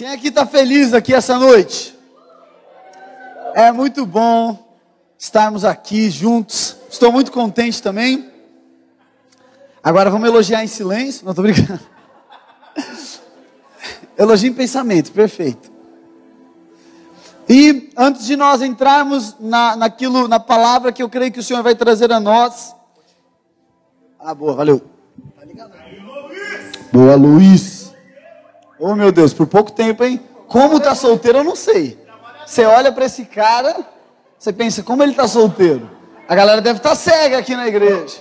Quem aqui está feliz aqui essa noite? É muito bom estarmos aqui juntos. Estou muito contente também. Agora vamos elogiar em silêncio. Não estou brincando. Elogio em pensamento, perfeito. E antes de nós entrarmos na, naquilo, na palavra que eu creio que o Senhor vai trazer a nós. Ah, boa, valeu. Boa, Luiz. Oh, meu Deus, por pouco tempo, hein? Como tá solteiro, eu não sei. Você olha para esse cara, você pensa, como ele tá solteiro? A galera deve estar tá cega aqui na igreja.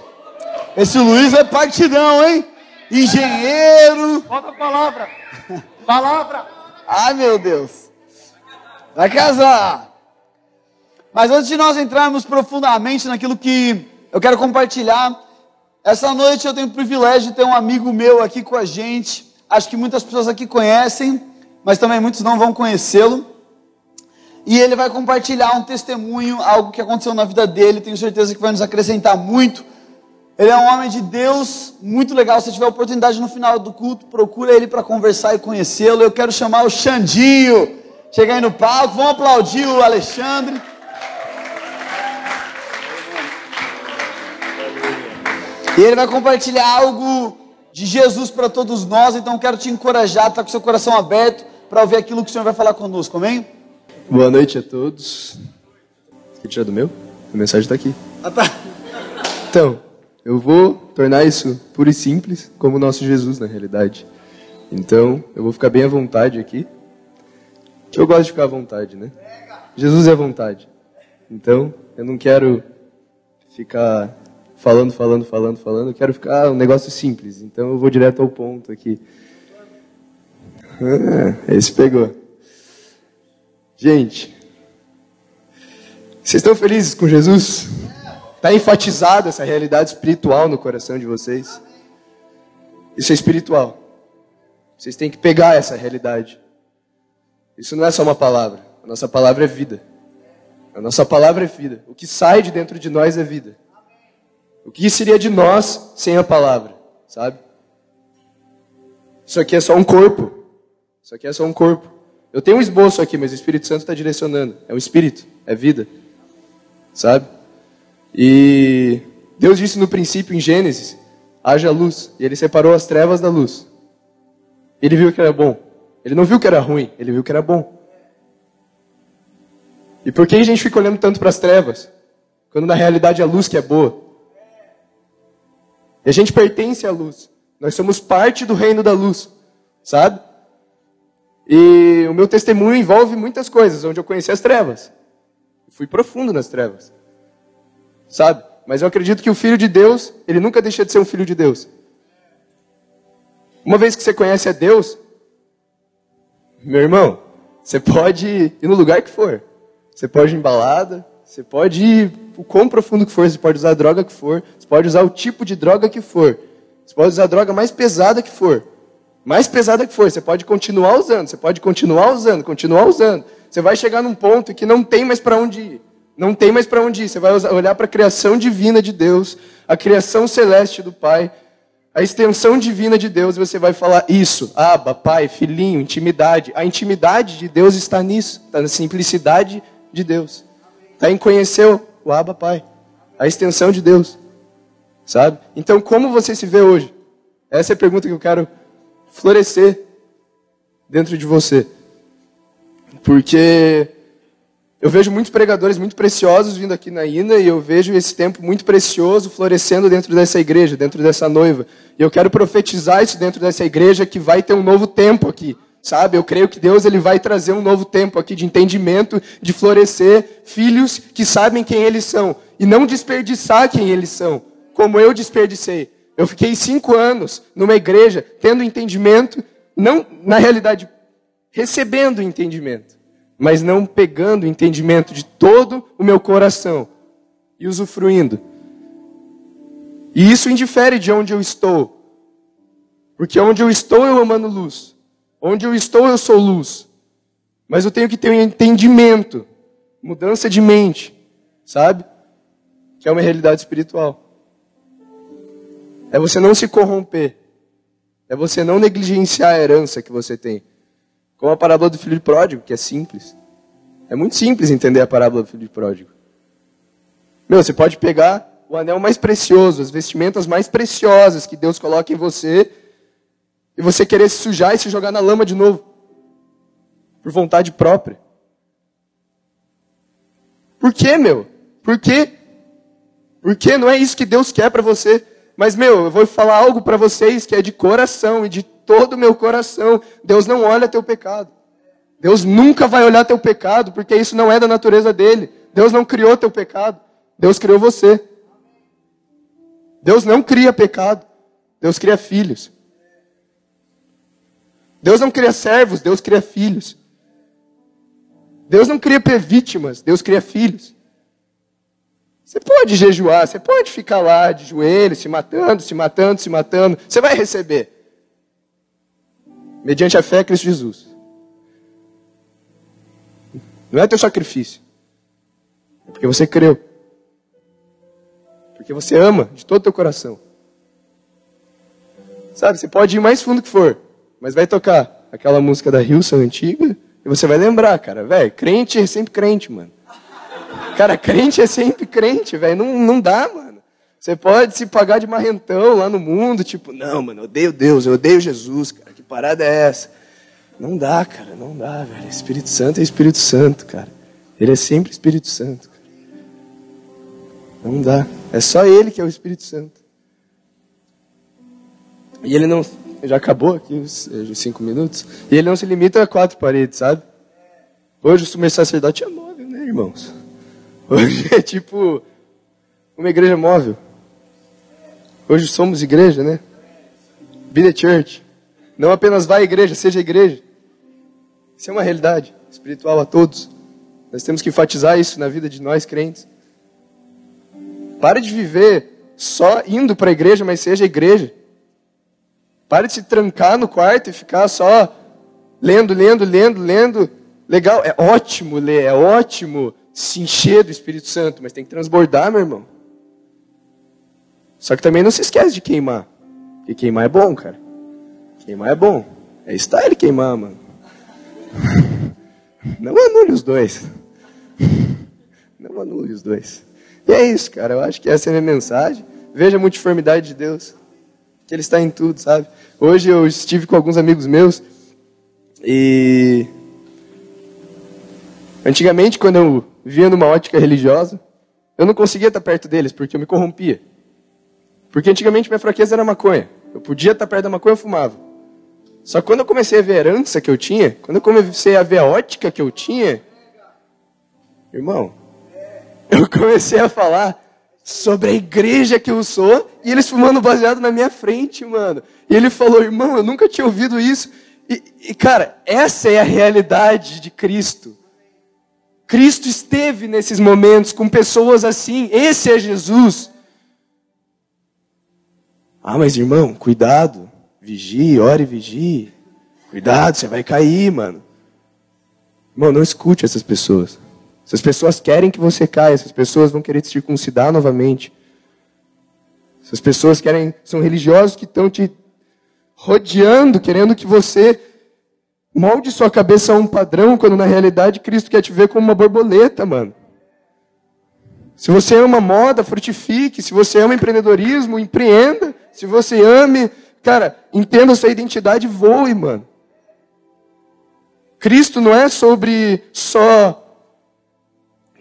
Esse Luiz é partidão, hein? Engenheiro. Falta palavra. Palavra. Ai, meu Deus. Vai casar. Mas antes de nós entrarmos profundamente naquilo que eu quero compartilhar, essa noite eu tenho o privilégio de ter um amigo meu aqui com a gente. Acho que muitas pessoas aqui conhecem, mas também muitos não vão conhecê-lo. E ele vai compartilhar um testemunho, algo que aconteceu na vida dele, tenho certeza que vai nos acrescentar muito. Ele é um homem de Deus, muito legal. Se tiver oportunidade no final do culto, procura ele para conversar e conhecê-lo. Eu quero chamar o Xandinho. Chega aí no palco, vamos aplaudir o Alexandre. E ele vai compartilhar algo de Jesus para todos nós. Então quero te encorajar, estar tá com seu coração aberto para ouvir aquilo que o Senhor vai falar conosco, amém? Boa noite a todos. Quer tirar do meu? A mensagem está aqui. Ah, tá. Então, eu vou tornar isso puro e simples, como o nosso Jesus na realidade. Então, eu vou ficar bem à vontade aqui. Eu gosto de ficar à vontade, né? Jesus é à vontade. Então, eu não quero ficar falando, falando, falando, falando. Eu quero ficar um negócio simples. Então, eu vou direto ao ponto aqui. Ah, esse pegou. Gente, vocês estão felizes com Jesus? Está enfatizada essa realidade espiritual no coração de vocês. Isso é espiritual. Vocês têm que pegar essa realidade. Isso não é só uma palavra. A nossa palavra é vida. A nossa palavra é vida. O que sai de dentro de nós é vida. O que seria de nós sem a palavra, sabe? Isso aqui é só um corpo. Isso aqui é só um corpo. Eu tenho um esboço aqui, mas o Espírito Santo está direcionando. É um espírito, é vida. Sabe? E Deus disse no princípio em Gênesis: haja luz. E ele separou as trevas da luz. Ele viu que era bom. Ele não viu que era ruim, ele viu que era bom. E por que a gente fica olhando tanto para as trevas? Quando na realidade é a luz que é boa. E a gente pertence à luz. Nós somos parte do reino da luz, sabe? E o meu testemunho envolve muitas coisas, onde eu conheci as trevas. Fui profundo nas trevas sabe? Mas eu acredito que o filho de Deus, ele nunca deixa de ser um filho de Deus. Uma vez que você conhece a Deus, meu irmão, você pode ir no lugar que for. Você pode ir em balada, você pode ir o quão profundo que for, você pode usar a droga que for, pode usar o tipo de droga que for. Você pode usar a droga mais pesada que for. Mais pesada que for, você pode continuar usando, você pode continuar usando, continuar usando. Você vai chegar num ponto que não tem mais para onde ir. Não tem mais para onde ir. Você vai olhar para a criação divina de Deus, a criação celeste do Pai, a extensão divina de Deus, e você vai falar isso. Aba, Pai, filhinho, intimidade. A intimidade de Deus está nisso, está na simplicidade de Deus. Está em conhecer o Aba, Pai. A extensão de Deus. Sabe? Então, como você se vê hoje? Essa é a pergunta que eu quero florescer dentro de você. Porque eu vejo muitos pregadores muito preciosos vindo aqui na INA e eu vejo esse tempo muito precioso florescendo dentro dessa igreja, dentro dessa noiva. E eu quero profetizar isso dentro dessa igreja que vai ter um novo tempo aqui. Sabe? Eu creio que Deus ele vai trazer um novo tempo aqui de entendimento, de florescer filhos que sabem quem eles são e não desperdiçar quem eles são, como eu desperdicei. Eu fiquei cinco anos numa igreja tendo entendimento, não na realidade recebendo entendimento mas não pegando o entendimento de todo o meu coração e usufruindo. E isso indifere de onde eu estou. Porque onde eu estou eu emano luz. Onde eu estou eu sou luz. Mas eu tenho que ter um entendimento, mudança de mente, sabe? Que é uma realidade espiritual. É você não se corromper. É você não negligenciar a herança que você tem. Como a parábola do filho pródigo, que é simples. É muito simples entender a parábola do filho pródigo. Meu, você pode pegar o anel mais precioso, as vestimentas mais preciosas que Deus coloca em você, e você querer se sujar e se jogar na lama de novo, por vontade própria. Por quê, meu? Por quê? Porque não é isso que Deus quer para você. Mas, meu, eu vou falar algo para vocês que é de coração e de todo o meu coração. Deus não olha teu pecado. Deus nunca vai olhar teu pecado, porque isso não é da natureza dele. Deus não criou teu pecado. Deus criou você. Deus não cria pecado. Deus cria filhos. Deus não cria servos, Deus cria filhos. Deus não cria vítimas, Deus cria filhos. Você pode jejuar, você pode ficar lá de joelhos, se matando, se matando, se matando. Você vai receber. Mediante a fé em Cristo Jesus. Não é teu sacrifício. É porque você creu. Porque você ama de todo o teu coração. Sabe, você pode ir mais fundo que for, mas vai tocar aquela música da Hilson antiga e você vai lembrar, cara, velho, crente é sempre crente, mano. Cara, crente é sempre crente, velho, não, não dá, mano. Você pode se pagar de marrentão lá no mundo, tipo, não, mano, eu odeio Deus, eu odeio Jesus, cara, que parada é essa? Não dá, cara, não dá, velho. Espírito Santo é Espírito Santo, cara. Ele é sempre Espírito Santo. Cara. Não dá. É só Ele que é o Espírito Santo. E ele não. Já acabou aqui os, cinco minutos? E ele não se limita a quatro paredes, sabe? Hoje o sumo sacerdote é móvel, né, irmãos? Hoje é tipo uma igreja móvel. Hoje somos igreja, né? Be the church. Não apenas vá à igreja, seja igreja. Isso é uma realidade espiritual a todos. Nós temos que enfatizar isso na vida de nós crentes. Pare de viver só indo para a igreja, mas seja igreja. Pare de se trancar no quarto e ficar só lendo, lendo, lendo, lendo. Legal, é ótimo ler, é ótimo se encher do Espírito Santo, mas tem que transbordar, meu irmão. Só que também não se esquece de queimar. Porque queimar é bom, cara. Queimar é bom. É style queimar, mano. Não anule os dois. Não anule os dois. E é isso, cara. Eu acho que essa é a minha mensagem. Veja a multiformidade de Deus. Que Ele está em tudo, sabe? Hoje eu estive com alguns amigos meus e. Antigamente, quando eu via numa ótica religiosa, eu não conseguia estar perto deles porque eu me corrompia. Porque antigamente minha fraqueza era maconha. Eu podia estar perto da maconha, eu fumava. Só que quando eu comecei a ver a herança que eu tinha, quando eu comecei a ver a ótica que eu tinha, irmão, eu comecei a falar sobre a igreja que eu sou e eles fumando baseado na minha frente, mano. E ele falou, irmão, eu nunca tinha ouvido isso. E, e, cara, essa é a realidade de Cristo. Cristo esteve nesses momentos com pessoas assim. Esse é Jesus. Ah, mas irmão, cuidado. Vigie, ore e vigie. Cuidado, você vai cair, mano. Irmão, não escute essas pessoas. Essas pessoas querem que você caia, essas pessoas vão querer te circuncidar novamente. Essas pessoas querem, são religiosos que estão te rodeando, querendo que você molde sua cabeça a um padrão, quando na realidade Cristo quer te ver como uma borboleta, mano. Se você ama moda, frutifique. Se você ama empreendedorismo, empreenda. Se você ame, cara, entenda sua identidade, voe, mano. Cristo não é sobre só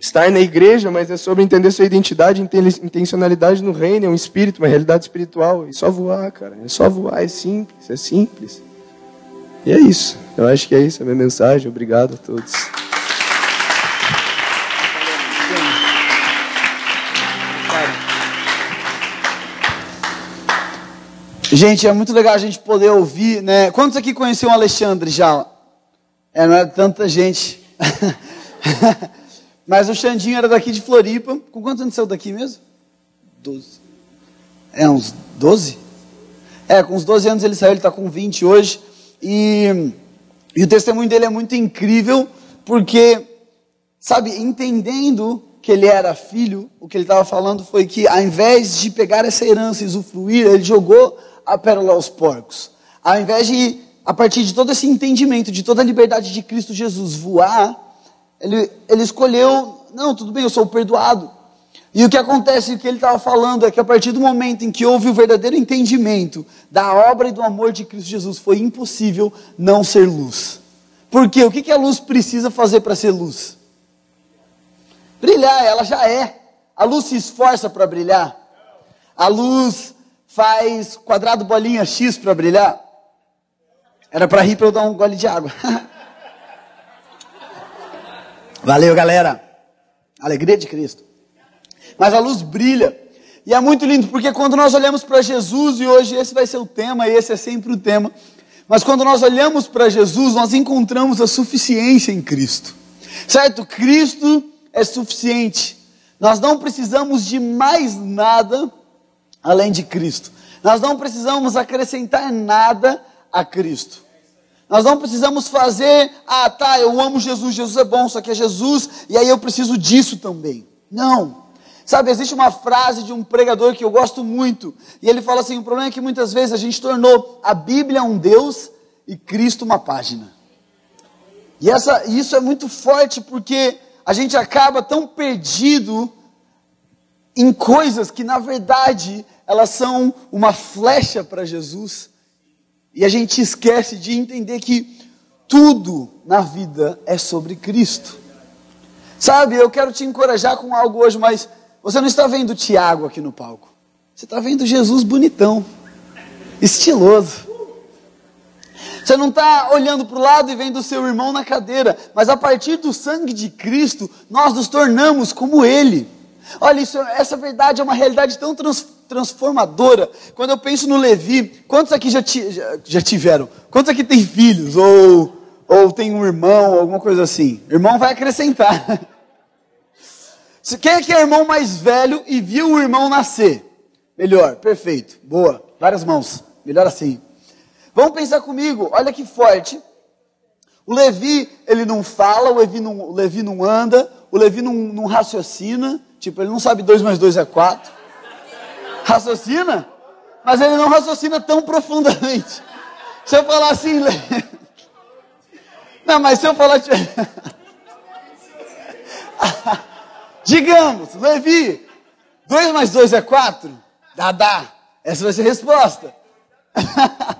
estar na igreja, mas é sobre entender sua identidade, intencionalidade no reino, é um espírito, uma realidade espiritual. É só voar, cara. É só voar, é simples, é simples. E é isso. Eu acho que é isso a minha mensagem. Obrigado a todos. Gente, é muito legal a gente poder ouvir, né? Quantos aqui conheciam o Alexandre já? É, não é tanta gente. Mas o Xandinho era daqui de Floripa. Com quantos anos saiu daqui mesmo? Doze. É, uns doze? É, com uns 12 anos ele saiu, ele está com 20 hoje. E, e o testemunho dele é muito incrível, porque, sabe, entendendo que ele era filho, o que ele estava falando foi que, ao invés de pegar essa herança e usufruir, ele jogou a pérola aos porcos. Ao invés de a partir de todo esse entendimento, de toda a liberdade de Cristo Jesus voar, ele, ele escolheu, não, tudo bem, eu sou perdoado. E o que acontece, o que ele estava falando, é que a partir do momento em que houve o verdadeiro entendimento da obra e do amor de Cristo Jesus, foi impossível não ser luz. Por quê? O que, que a luz precisa fazer para ser luz? Brilhar, ela já é. A luz se esforça para brilhar. A luz faz quadrado, bolinha, X para brilhar. Era para rir para eu dar um gole de água. Valeu, galera. Alegria de Cristo. Mas a luz brilha. E é muito lindo, porque quando nós olhamos para Jesus, e hoje esse vai ser o tema, e esse é sempre o tema, mas quando nós olhamos para Jesus, nós encontramos a suficiência em Cristo. Certo? Cristo é suficiente. Nós não precisamos de mais nada além de Cristo. Nós não precisamos acrescentar nada a Cristo. Nós não precisamos fazer, ah, tá, eu amo Jesus, Jesus é bom, só que é Jesus, e aí eu preciso disso também. Não. Sabe, existe uma frase de um pregador que eu gosto muito, e ele fala assim: o problema é que muitas vezes a gente tornou a Bíblia um Deus e Cristo uma página. E essa, isso é muito forte porque a gente acaba tão perdido em coisas que na verdade elas são uma flecha para Jesus. E a gente esquece de entender que tudo na vida é sobre Cristo. Sabe, eu quero te encorajar com algo hoje, mas você não está vendo Tiago aqui no palco. Você está vendo Jesus bonitão, estiloso. Você não está olhando para o lado e vendo o seu irmão na cadeira, mas a partir do sangue de Cristo, nós nos tornamos como Ele. Olha, isso, essa verdade é uma realidade tão trans, transformadora. Quando eu penso no Levi, quantos aqui já, ti, já, já, tiveram? Quantos aqui têm filhos? Ou, ou tem um irmão, alguma coisa assim? Irmão vai acrescentar. Quem é que é irmão mais velho e viu o irmão nascer? Melhor, perfeito, boa, várias mãos, melhor assim. Vamos pensar comigo, olha que forte. O Levi, ele não fala, o Levi não, o Levi não anda, o Levi não, não raciocina, tipo, ele não sabe 2 mais 2 é 4. Raciocina, mas ele não raciocina tão profundamente. Se eu falar assim, não, mas se eu falar. Digamos, Levi, 2 mais 2 é 4? Dá, dá. Essa vai ser a resposta.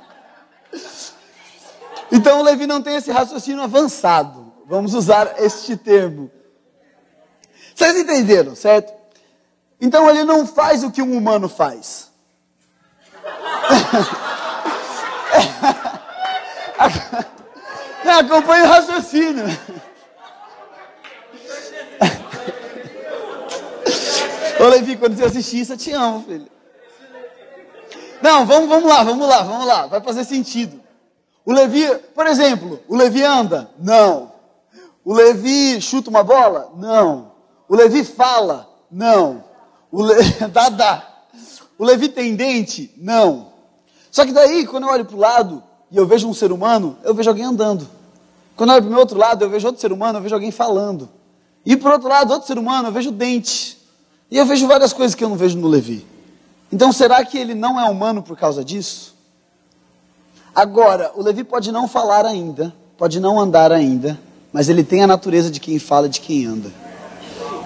então, Levi não tem esse raciocínio avançado. Vamos usar este termo. Vocês entenderam, certo? Então, ele não faz o que um humano faz. Não, acompanha o raciocínio. Ô Levi, quando você assistir isso, eu te amo, filho. Não, vamos, vamos lá, vamos lá, vamos lá. Vai fazer sentido. O Levi, por exemplo, o Levi anda? Não. O Levi chuta uma bola? Não. O Levi fala? Não. O Le... dá, dá. O Levi tem dente? Não. Só que daí, quando eu olho para o lado e eu vejo um ser humano, eu vejo alguém andando. Quando eu olho para o meu outro lado, eu vejo outro ser humano, eu vejo alguém falando. E por outro lado, outro ser humano, eu vejo dente. E eu vejo várias coisas que eu não vejo no Levi. Então, será que ele não é humano por causa disso? Agora, o Levi pode não falar ainda, pode não andar ainda, mas ele tem a natureza de quem fala, de quem anda.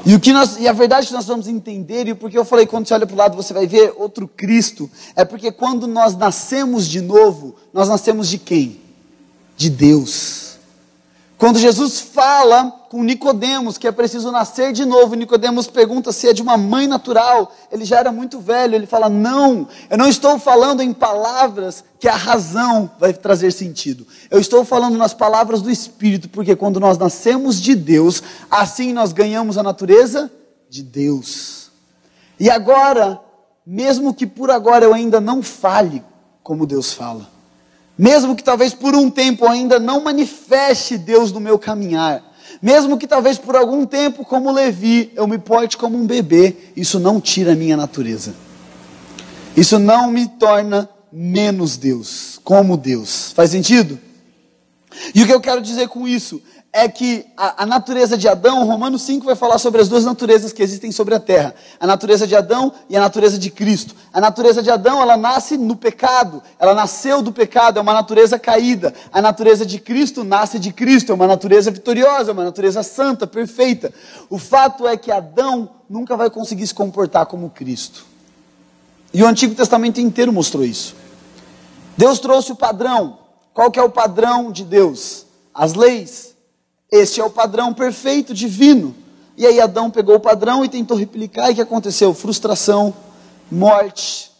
E, o que nós, e a verdade que nós vamos entender, e porque eu falei, quando você olha para o lado, você vai ver outro Cristo, é porque quando nós nascemos de novo, nós nascemos de quem? De Deus. Quando Jesus fala com Nicodemos que é preciso nascer de novo, Nicodemos pergunta se é de uma mãe natural. Ele já era muito velho, ele fala: "Não, eu não estou falando em palavras que a razão vai trazer sentido. Eu estou falando nas palavras do espírito, porque quando nós nascemos de Deus, assim nós ganhamos a natureza de Deus. E agora, mesmo que por agora eu ainda não fale como Deus fala, mesmo que talvez por um tempo ainda não manifeste Deus no meu caminhar, mesmo que talvez por algum tempo, como Levi, eu me porte como um bebê, isso não tira a minha natureza. Isso não me torna menos Deus, como Deus. Faz sentido? E o que eu quero dizer com isso é que a, a, natureza de Adão, Romanos 5 vai falar sobre as duas naturezas que existem sobre a terra: a natureza de Adão e a natureza de Cristo. A natureza de Adão, ela nasce no pecado, ela nasceu do pecado, é uma natureza caída. A natureza de Cristo nasce de Cristo, é uma natureza vitoriosa, é uma natureza santa, perfeita. O fato é que Adão nunca vai conseguir se comportar como Cristo. E o Antigo Testamento inteiro mostrou isso. Deus trouxe o padrão. Qual que é o padrão de Deus? As leis. Este é o padrão perfeito, divino. E aí Adão pegou o padrão e tentou replicar, e o que aconteceu? Frustração, morte,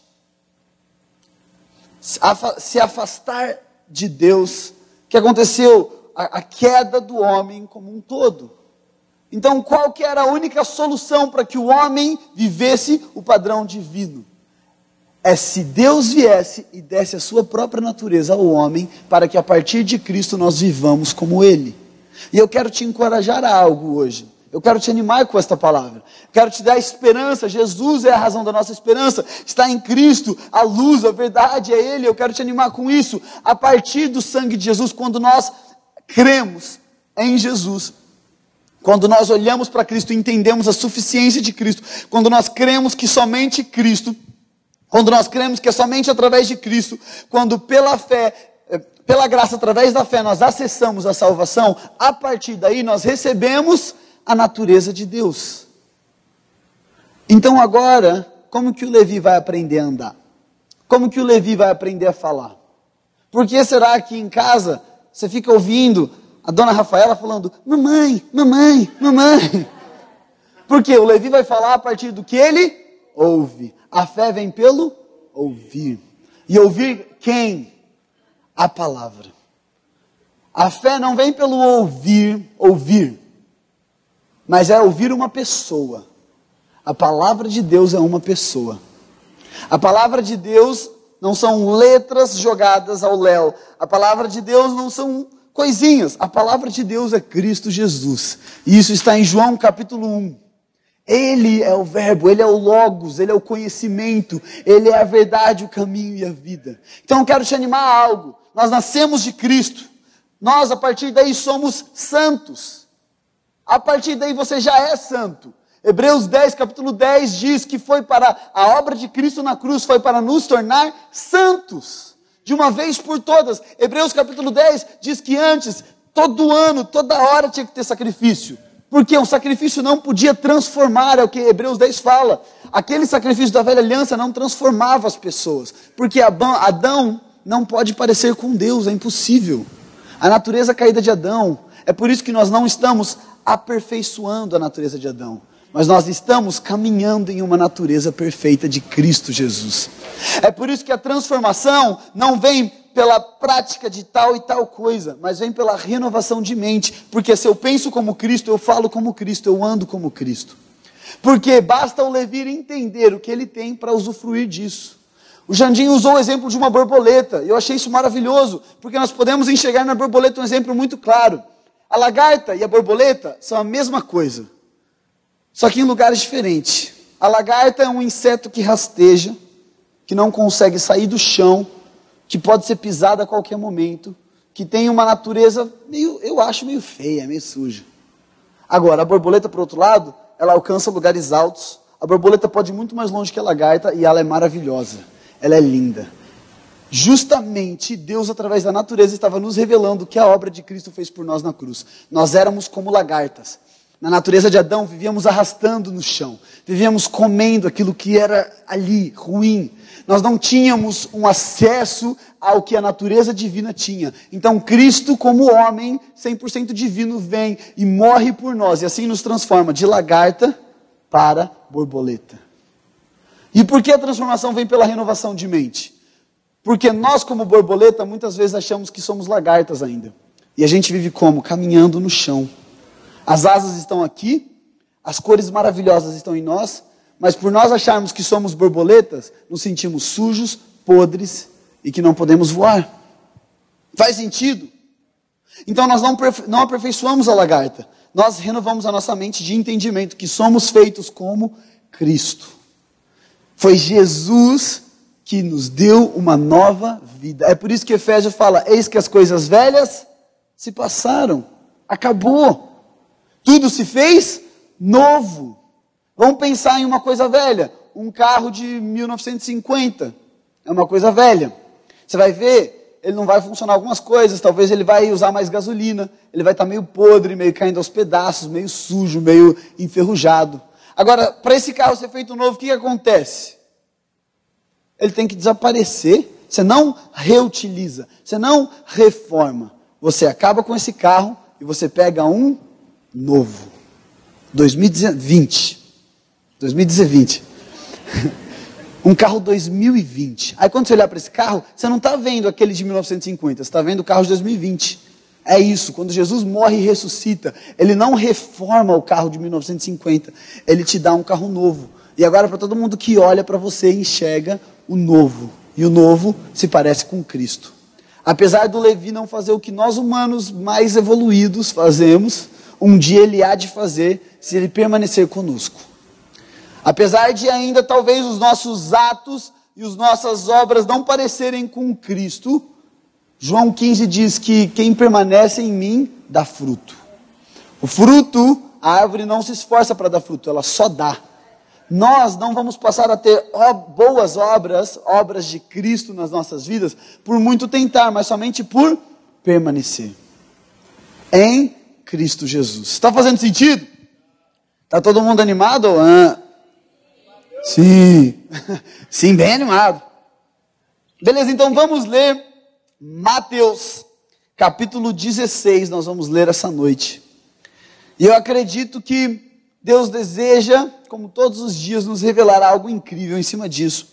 se afastar de Deus. O que aconteceu? A, a queda do homem como um todo. Então, qual que era a única solução para que o homem vivesse o padrão divino? é se Deus viesse e desse a sua própria natureza ao homem, para que a partir de Cristo nós vivamos como Ele. E eu quero te encorajar a algo hoje. Eu quero te animar com esta palavra. Quero te dar esperança. Jesus é a razão da nossa esperança. Está em Cristo, a luz, a verdade é Ele. Eu quero te animar com isso. A partir do sangue de Jesus, quando nós cremos em Jesus, quando nós olhamos para Cristo e entendemos a suficiência de Cristo, quando nós cremos que somente Cristo quando nós cremos que é somente através de Cristo, quando pela fé, pela graça, através da fé, nós acessamos a salvação, a partir daí nós recebemos a natureza de Deus. Então agora, como que o Levi vai aprender a andar? Como que o Levi vai aprender a falar? Por que será que em casa você fica ouvindo a dona Rafaela falando: Mamãe, mamãe, mamãe? Porque o Levi vai falar a partir do que ele ouve. A fé vem pelo ouvir. E ouvir quem? A palavra. A fé não vem pelo ouvir, ouvir, mas é ouvir uma pessoa. A palavra de Deus é uma pessoa. A palavra de Deus não são letras jogadas ao léu. A palavra de Deus não são coisinhas. A palavra de Deus é Cristo Jesus. E isso está em João capítulo 1. Ele é o Verbo, Ele é o Logos, Ele é o conhecimento, Ele é a verdade, o caminho e a vida. Então eu quero te animar a algo. Nós nascemos de Cristo. Nós, a partir daí, somos santos. A partir daí você já é santo. Hebreus 10, capítulo 10 diz que foi para a obra de Cristo na cruz, foi para nos tornar santos. De uma vez por todas. Hebreus capítulo 10 diz que antes, todo ano, toda hora tinha que ter sacrifício. Porque o sacrifício não podia transformar, é o que Hebreus 10 fala. Aquele sacrifício da velha aliança não transformava as pessoas. Porque Adão não pode parecer com Deus, é impossível. A natureza caída de Adão. É por isso que nós não estamos aperfeiçoando a natureza de Adão. Mas nós estamos caminhando em uma natureza perfeita de Cristo Jesus. É por isso que a transformação não vem pela prática de tal e tal coisa, mas vem pela renovação de mente, porque se eu penso como Cristo, eu falo como Cristo, eu ando como Cristo. Porque basta o Levi entender o que ele tem para usufruir disso. O Jandim usou o exemplo de uma borboleta, eu achei isso maravilhoso, porque nós podemos enxergar na borboleta um exemplo muito claro. A lagarta e a borboleta são a mesma coisa, só que em lugares diferentes. A lagarta é um inseto que rasteja, que não consegue sair do chão, que pode ser pisada a qualquer momento, que tem uma natureza meio, eu acho meio feia, meio suja. Agora, a borboleta, por outro lado, ela alcança lugares altos. A borboleta pode ir muito mais longe que a lagarta e ela é maravilhosa. Ela é linda. Justamente Deus, através da natureza, estava nos revelando o que a obra de Cristo fez por nós na cruz. Nós éramos como lagartas. Na natureza de Adão, vivíamos arrastando no chão, vivíamos comendo aquilo que era ali, ruim, nós não tínhamos um acesso ao que a natureza divina tinha. Então Cristo, como homem 100% divino, vem e morre por nós e assim nos transforma de lagarta para borboleta. E por que a transformação vem pela renovação de mente? Porque nós, como borboleta, muitas vezes achamos que somos lagartas ainda. E a gente vive como? Caminhando no chão. As asas estão aqui, as cores maravilhosas estão em nós, mas por nós acharmos que somos borboletas, nos sentimos sujos, podres e que não podemos voar. Faz sentido? Então nós não, não aperfeiçoamos a lagarta, nós renovamos a nossa mente de entendimento que somos feitos como Cristo. Foi Jesus que nos deu uma nova vida. É por isso que Efésios fala: Eis que as coisas velhas se passaram, acabou. Tudo se fez novo. Vamos pensar em uma coisa velha, um carro de 1950. É uma coisa velha. Você vai ver, ele não vai funcionar algumas coisas, talvez ele vai usar mais gasolina, ele vai estar meio podre, meio caindo aos pedaços, meio sujo, meio enferrujado. Agora, para esse carro ser feito novo, o que, que acontece? Ele tem que desaparecer. Você não reutiliza, você não reforma. Você acaba com esse carro e você pega um novo. 2020. 2020. um carro 2020. Aí quando você olhar para esse carro, você não está vendo aquele de 1950, você está vendo o carro de 2020. É isso, quando Jesus morre e ressuscita, ele não reforma o carro de 1950, ele te dá um carro novo. E agora, para todo mundo que olha para você, enxerga o novo. E o novo se parece com Cristo. Apesar do Levi não fazer o que nós humanos mais evoluídos fazemos, um dia ele há de fazer se ele permanecer conosco. Apesar de ainda talvez os nossos atos e as nossas obras não parecerem com Cristo, João 15 diz que quem permanece em mim dá fruto. O fruto, a árvore não se esforça para dar fruto, ela só dá. Nós não vamos passar a ter boas obras, obras de Cristo nas nossas vidas, por muito tentar, mas somente por permanecer em Cristo Jesus. Está fazendo sentido? Está todo mundo animado? Ah, Sim, sim, bem animado. Beleza, então vamos ler Mateus, capítulo 16, nós vamos ler essa noite. E eu acredito que Deus deseja, como todos os dias, nos revelar algo incrível em cima disso.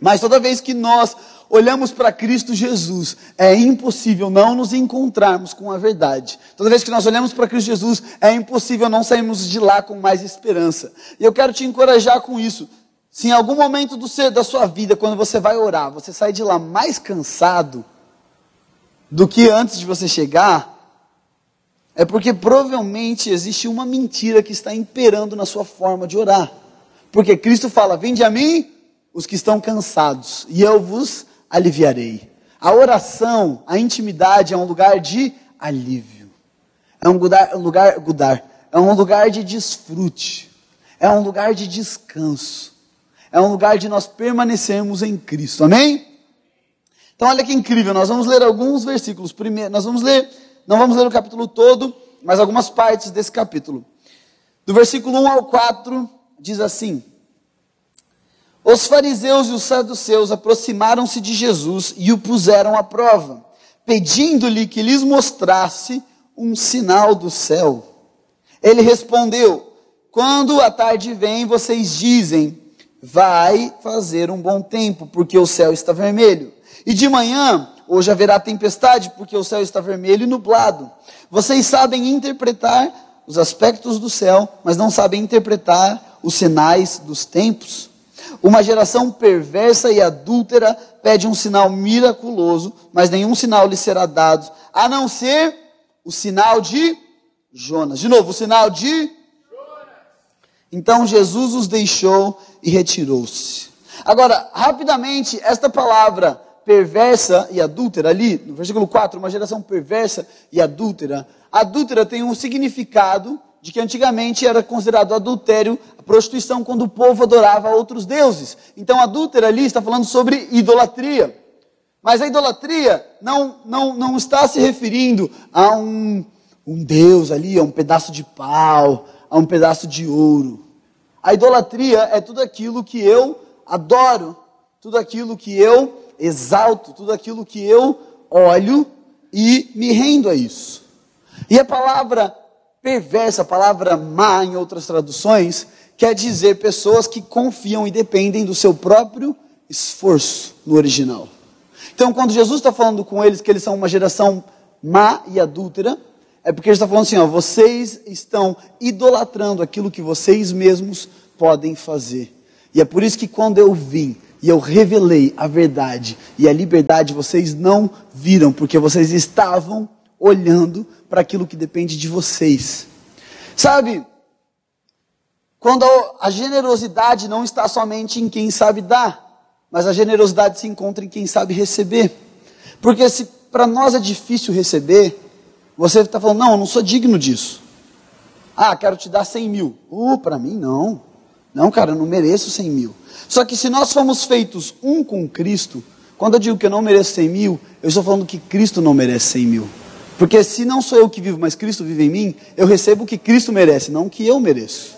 Mas toda vez que nós olhamos para Cristo Jesus, é impossível não nos encontrarmos com a verdade. Toda vez que nós olhamos para Cristo Jesus, é impossível não sairmos de lá com mais esperança. E eu quero te encorajar com isso. Se em algum momento do seu, da sua vida, quando você vai orar, você sai de lá mais cansado do que antes de você chegar, é porque provavelmente existe uma mentira que está imperando na sua forma de orar. Porque Cristo fala: Vinde a mim os que estão cansados, e eu vos aliviarei. A oração, a intimidade é um lugar de alívio. É um lugar, um lugar, é um lugar de desfrute. É um lugar de descanso. É um lugar de nós permanecermos em Cristo. Amém? Então olha que incrível, nós vamos ler alguns versículos. Primeiro, nós vamos ler, não vamos ler o capítulo todo, mas algumas partes desse capítulo. Do versículo 1 ao 4 diz assim: os fariseus e os saduceus aproximaram-se de Jesus e o puseram à prova, pedindo-lhe que lhes mostrasse um sinal do céu. Ele respondeu: Quando a tarde vem, vocês dizem: Vai fazer um bom tempo, porque o céu está vermelho. E de manhã, hoje haverá tempestade, porque o céu está vermelho e nublado. Vocês sabem interpretar os aspectos do céu, mas não sabem interpretar os sinais dos tempos. Uma geração perversa e adúltera pede um sinal miraculoso, mas nenhum sinal lhe será dado, a não ser o sinal de Jonas. De novo, o sinal de. Então Jesus os deixou e retirou-se. Agora, rapidamente, esta palavra perversa e adúltera ali, no versículo 4, uma geração perversa e adúltera. Adúltera tem um significado de que antigamente era considerado adultério, a prostituição, quando o povo adorava outros deuses. Então, adúltera ali está falando sobre idolatria. Mas a idolatria não, não, não está se referindo a um, um deus ali, a um pedaço de pau, a um pedaço de ouro. A idolatria é tudo aquilo que eu adoro, tudo aquilo que eu exalto, tudo aquilo que eu olho e me rendo a isso. E a palavra perversa, a palavra má em outras traduções, quer dizer pessoas que confiam e dependem do seu próprio esforço no original. Então, quando Jesus está falando com eles que eles são uma geração má e adúltera, é porque ele está falando assim: ó, vocês estão idolatrando aquilo que vocês mesmos podem fazer. E é por isso que quando eu vim e eu revelei a verdade e a liberdade, vocês não viram, porque vocês estavam olhando para aquilo que depende de vocês. Sabe, quando a generosidade não está somente em quem sabe dar, mas a generosidade se encontra em quem sabe receber. Porque se para nós é difícil receber, Você está falando, não, eu não sou digno disso. Ah, quero te dar 100 mil. Uh, para mim não. Não, cara, eu não mereço 100 mil. Só que se nós fomos feitos um com Cristo, quando eu digo que eu não mereço 100 mil, eu estou falando que Cristo não merece 100 mil. Porque se não sou eu que vivo, mas Cristo vive em mim, eu recebo o que Cristo merece, não o que eu mereço.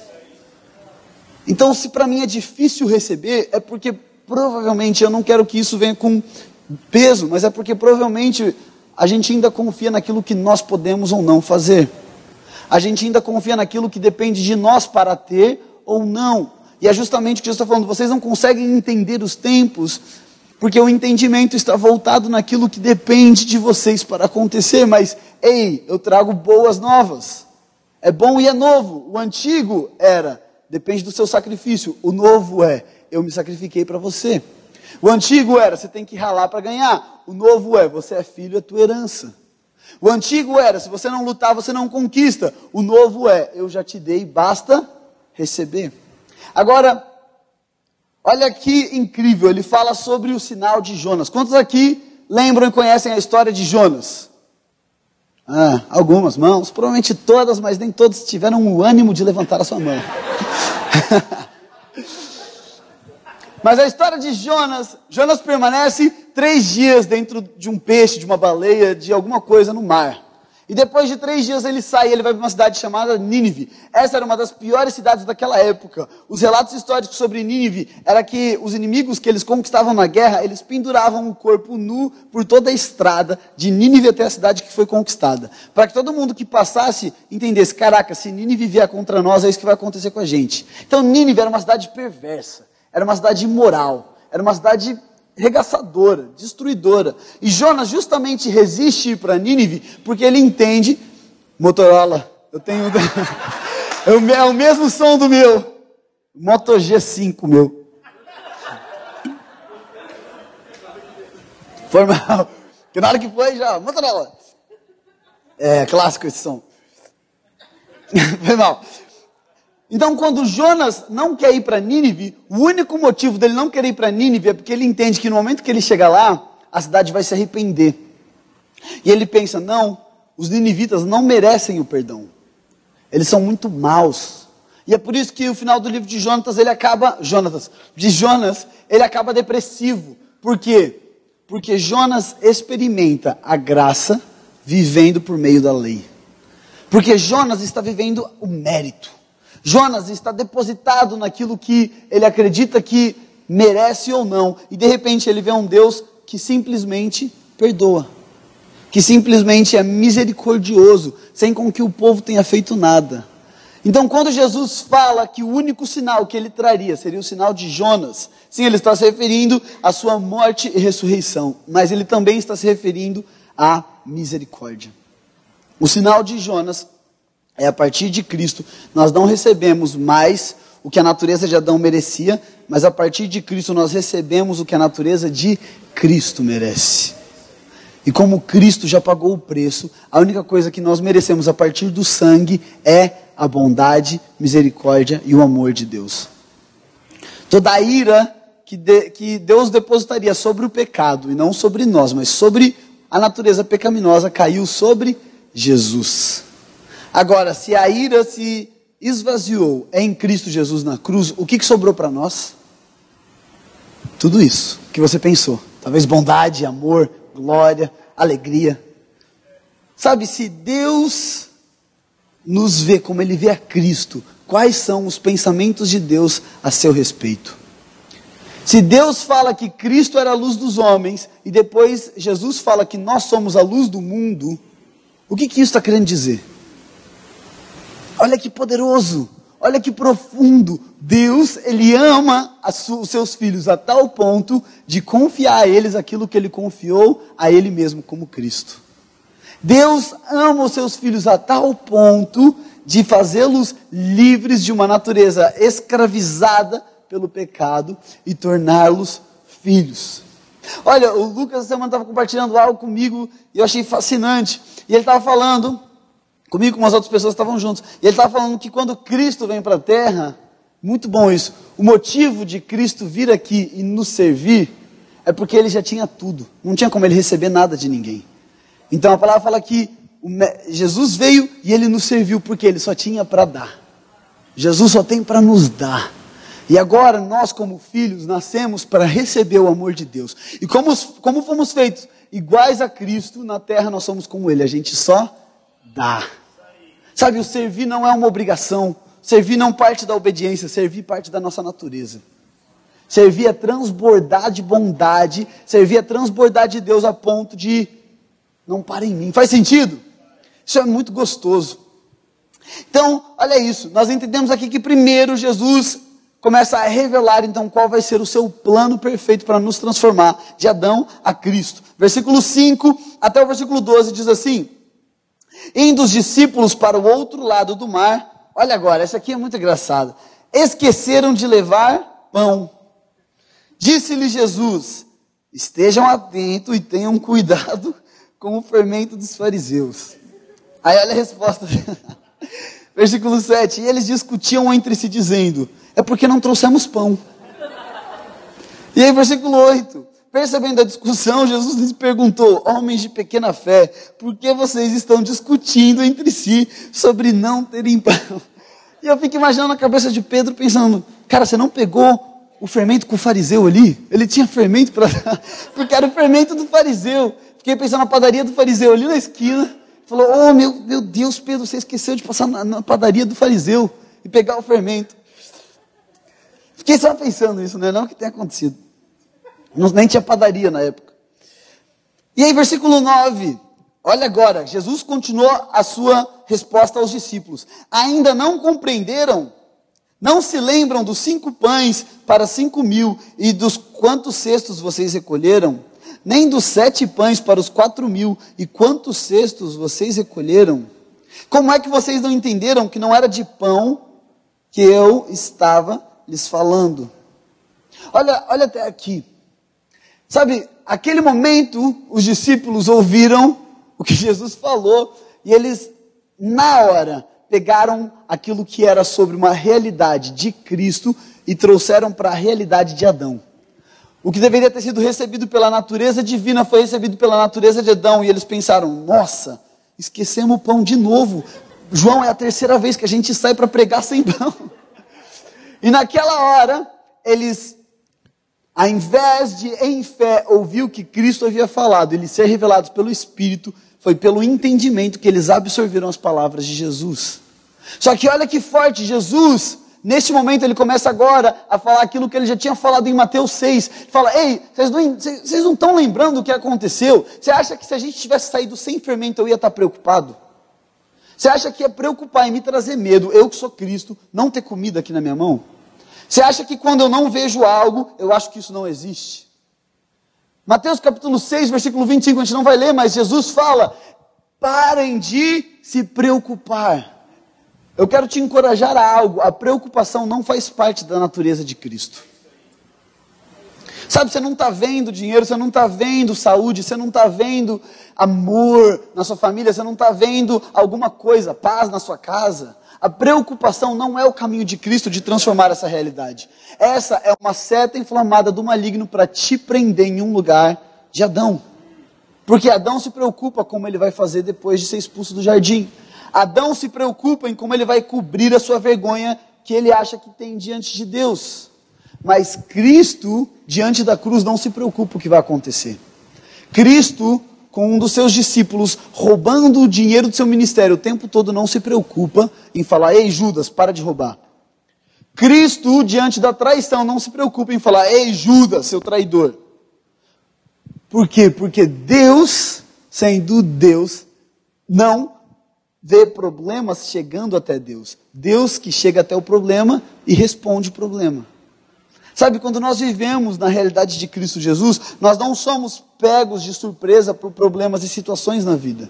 Então, se para mim é difícil receber, é porque provavelmente eu não quero que isso venha com peso, mas é porque provavelmente a gente ainda confia naquilo que nós podemos ou não fazer. A gente ainda confia naquilo que depende de nós para ter ou não. E é justamente o que Jesus está falando. Vocês não conseguem entender os tempos, porque o entendimento está voltado naquilo que depende de vocês para acontecer. Mas, ei, eu trago boas novas. É bom e é novo. O antigo era, depende do seu sacrifício. O novo é, eu me sacrifiquei para você. O antigo era, você tem que ralar para ganhar. O novo é, você é filho, é tua herança. O antigo era, se você não lutar, você não conquista. O novo é, eu já te dei, basta receber. Agora, olha que incrível, ele fala sobre o sinal de Jonas. Quantos aqui lembram e conhecem a história de Jonas? Ah, algumas mãos, provavelmente todas, mas nem todos tiveram o ânimo de levantar a sua mão. Mas a história de Jonas, Jonas permanece três dias dentro de um peixe, de uma baleia, de alguma coisa no mar. E depois de três dias ele sai, ele vai para uma cidade chamada Nínive. Essa era uma das piores cidades daquela época. Os relatos históricos sobre Nínive era que os inimigos que eles conquistavam na guerra, eles penduravam o corpo nu por toda a estrada de Nínive até a cidade que foi conquistada, para que todo mundo que passasse entendesse: caraca, se Nínive vier contra nós, é isso que vai acontecer com a gente. Então Nínive era uma cidade perversa. Era uma cidade imoral, era uma cidade regaçadora, destruidora. E Jonas justamente resiste ir para Nínive porque ele entende, Motorola, eu tenho é o mesmo som do meu, Moto G5 meu. Foi mal. Que na hora que foi já, Motorola. É clássico esse som. Foi mal. Então, quando Jonas não quer ir para Nínive, o único motivo dele não querer ir para Nínive é porque ele entende que no momento que ele chegar lá, a cidade vai se arrepender. E ele pensa: não, os ninivitas não merecem o perdão. Eles são muito maus. E é por isso que o final do livro de Jonatas, ele acaba, Jonatas, de Jonas, ele acaba depressivo. Por quê? Porque Jonas experimenta a graça vivendo por meio da lei. Porque Jonas está vivendo o mérito. Jonas está depositado naquilo que ele acredita que merece ou não, e de repente ele vê um Deus que simplesmente perdoa, que simplesmente é misericordioso, sem com que o povo tenha feito nada. Então, quando Jesus fala que o único sinal que ele traria seria o sinal de Jonas, sim, ele está se referindo à sua morte e ressurreição, mas ele também está se referindo à misericórdia. O sinal de Jonas é a partir de Cristo, nós não recebemos mais o que a natureza de Adão merecia, mas a partir de Cristo nós recebemos o que a natureza de Cristo merece. E como Cristo já pagou o preço, a única coisa que nós merecemos a partir do sangue é a bondade, misericórdia e o amor de Deus. Toda a ira que, de, que Deus depositaria sobre o pecado, e não sobre nós, mas sobre a natureza pecaminosa, caiu sobre Jesus. Agora, se a ira se esvaziou em Cristo Jesus na cruz, o que, que sobrou para nós? Tudo isso que você pensou. Talvez bondade, amor, glória, alegria. Sabe, se Deus nos vê como Ele vê a Cristo, quais são os pensamentos de Deus a seu respeito? Se Deus fala que Cristo era a luz dos homens, e depois Jesus fala que nós somos a luz do mundo, o que, que isso está querendo dizer? Olha que poderoso, olha que profundo. Deus, Ele ama os seus filhos a tal ponto de confiar a eles aquilo que Ele confiou a Ele mesmo como Cristo. Deus ama os seus filhos a tal ponto de fazê-los livres de uma natureza escravizada pelo pecado e torná-los filhos. Olha, o Lucas essa semana estava compartilhando algo comigo e eu achei fascinante. E ele estava falando Comigo, com as outras pessoas estavam juntos. E ele estava falando que quando Cristo vem para a terra, muito bom isso. O motivo de Cristo vir aqui e nos servir é porque ele já tinha tudo. Não tinha como ele receber nada de ninguém. Então a palavra fala que Jesus veio e ele nos serviu porque ele só tinha para dar. Jesus só tem para nos dar. E agora nós, como filhos, nascemos para receber o amor de Deus. E como, como fomos feitos iguais a Cristo, na terra nós somos como Ele, a gente só dá. Sabe, o servir não é uma obrigação, servir não parte da obediência, servir parte da nossa natureza. Servir é transbordar de bondade, servir é transbordar de Deus a ponto de não para em mim. Faz sentido? Isso é muito gostoso. Então, olha isso, nós entendemos aqui que primeiro Jesus começa a revelar então qual vai ser o seu plano perfeito para nos transformar de Adão a Cristo. Versículo 5 até o versículo 12 diz assim: Indo os discípulos para o outro lado do mar, olha agora, essa aqui é muito engraçada. Esqueceram de levar pão. Disse-lhe Jesus: Estejam atentos e tenham cuidado com o fermento dos fariseus. Aí olha a resposta. Versículo 7. E eles discutiam entre si, dizendo: É porque não trouxemos pão. E aí, versículo 8. Percebendo a discussão, Jesus lhes perguntou: Homens de pequena fé, por que vocês estão discutindo entre si sobre não terem pão? E eu fico imaginando a cabeça de Pedro pensando: Cara, você não pegou o fermento com o fariseu ali? Ele tinha fermento para. Porque era o fermento do fariseu. Fiquei pensando na padaria do fariseu ali na esquina. Falou: Oh, meu, meu Deus, Pedro, você esqueceu de passar na, na padaria do fariseu e pegar o fermento. Fiquei só pensando nisso, não é não que tem acontecido. Não, nem tinha padaria na época. E aí, versículo 9. Olha agora, Jesus continuou a sua resposta aos discípulos. Ainda não compreenderam? Não se lembram dos cinco pães para cinco mil e dos quantos cestos vocês recolheram? nem dos sete pães para os quatro mil, e quantos cestos vocês recolheram? Como é que vocês não entenderam que não era de pão que eu estava lhes falando? Olha, olha até aqui. Sabe, aquele momento os discípulos ouviram o que Jesus falou e eles, na hora, pegaram aquilo que era sobre uma realidade de Cristo e trouxeram para a realidade de Adão. O que deveria ter sido recebido pela natureza divina foi recebido pela natureza de Adão. E eles pensaram: nossa, esquecemos o pão de novo. João, é a terceira vez que a gente sai para pregar sem pão. E naquela hora, eles, ao invés de em fé ouvir o que Cristo havia falado, eles ser revelados pelo Espírito, foi pelo entendimento que eles absorveram as palavras de Jesus. Só que olha que forte, Jesus Neste momento ele começa agora a falar aquilo que ele já tinha falado em Mateus 6. Ele fala: Ei, vocês não, estão lembrando o que aconteceu? Você acha que se a gente tivesse saído sem fermento eu ia estar preocupado? Você acha que ia preocupar e me trazer medo, eu que sou Cristo, não ter comida aqui na minha mão? Você acha que quando eu não vejo algo, eu acho que isso não existe? Mateus capítulo 6, versículo 25, a gente não vai ler, mas Jesus fala: parem de se preocupar. Eu quero te encorajar a algo. A preocupação não faz parte da natureza de Cristo. Sabe, você não está vendo dinheiro, você não está vendo saúde, você não está vendo amor na sua família, você não está vendo alguma coisa, paz na sua casa. A preocupação não é o caminho de Cristo de transformar essa realidade. Essa é uma seta inflamada do maligno para te prender em um lugar de Adão. Porque Adão se preocupa como ele vai fazer depois de ser expulso do jardim. Adão se preocupa em como ele vai cobrir a sua vergonha que ele acha que tem diante de Deus. Mas Cristo, diante da cruz, não se preocupa o que vai acontecer. Cristo, com um dos seus discípulos, roubando o dinheiro do seu ministério o tempo todo, não se preocupa em falar: Ei, Judas, para de roubar. Cristo, diante da traição, não se preocupa em falar: Ei, Judas, seu traidor. Por quê? Porque Deus, sendo Deus, não vê problemas chegando até Deus. Deus que chega até o problema e responde o problema. Sabe, quando nós vivemos na realidade de Cristo Jesus, nós não somos pegos de surpresa por problemas e situações na vida.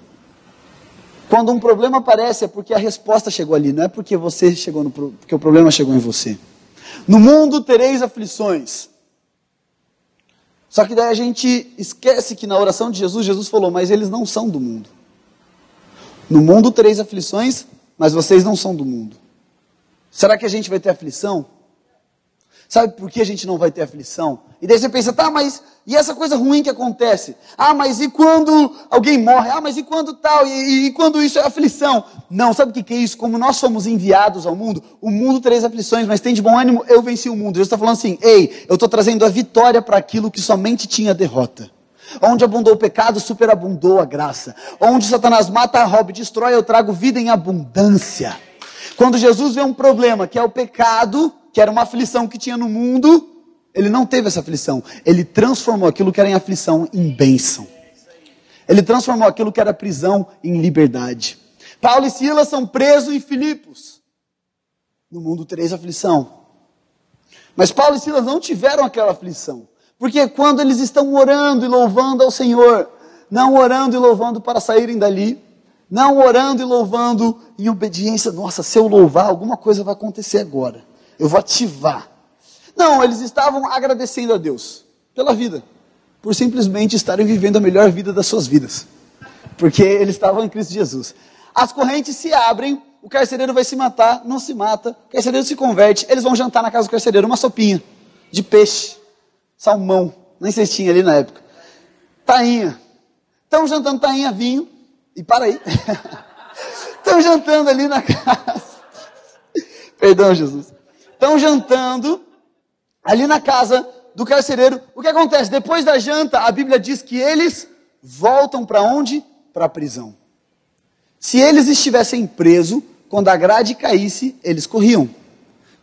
Quando um problema aparece é porque a resposta chegou ali, não é porque você chegou no porque o problema chegou em você. No mundo tereis aflições. Só que daí a gente esquece que na oração de Jesus, Jesus falou, mas eles não são do mundo. No mundo tereis aflições, mas vocês não são do mundo. Será que a gente vai ter aflição? Sabe por que a gente não vai ter aflição? E daí você pensa, tá, mas e essa coisa ruim que acontece? Ah, mas e quando alguém morre? Ah, mas e quando tal? E, e, e quando isso é aflição? Não, sabe o que, que é isso? Como nós somos enviados ao mundo, o mundo três aflições, mas tem de bom ânimo, eu venci o mundo. Jesus está falando assim, ei, eu estou trazendo a vitória para aquilo que somente tinha derrota. Onde abundou o pecado, superabundou a graça. Onde Satanás mata, rouba e destrói, eu trago vida em abundância. Quando Jesus vê um problema, que é o pecado, que era uma aflição que tinha no mundo, ele não teve essa aflição. Ele transformou aquilo que era em aflição em bênção. Ele transformou aquilo que era prisão em liberdade. Paulo e Silas são presos em Filipos. No mundo três aflição. Mas Paulo e Silas não tiveram aquela aflição. Porque quando eles estão orando e louvando ao Senhor, não orando e louvando para saírem dali, não orando e louvando em obediência, nossa, se eu louvar, alguma coisa vai acontecer agora. Eu vou ativar. Não, eles estavam agradecendo a Deus pela vida, por simplesmente estarem vivendo a melhor vida das suas vidas, porque eles estavam em Cristo Jesus. As correntes se abrem, o carcereiro vai se matar, não se mata, o carcereiro se converte, eles vão jantar na casa do carcereiro uma sopinha de peixe, salmão, nem sei se tinha ali na época, tainha. Estão jantando tainha, vinho, e para aí. Estão jantando ali na casa. Perdão, Jesus. Estão jantando ali na casa do carcereiro. O que acontece? Depois da janta, a Bíblia diz que eles voltam para onde? Para a prisão. Se eles estivessem presos, quando a grade caísse, eles corriam.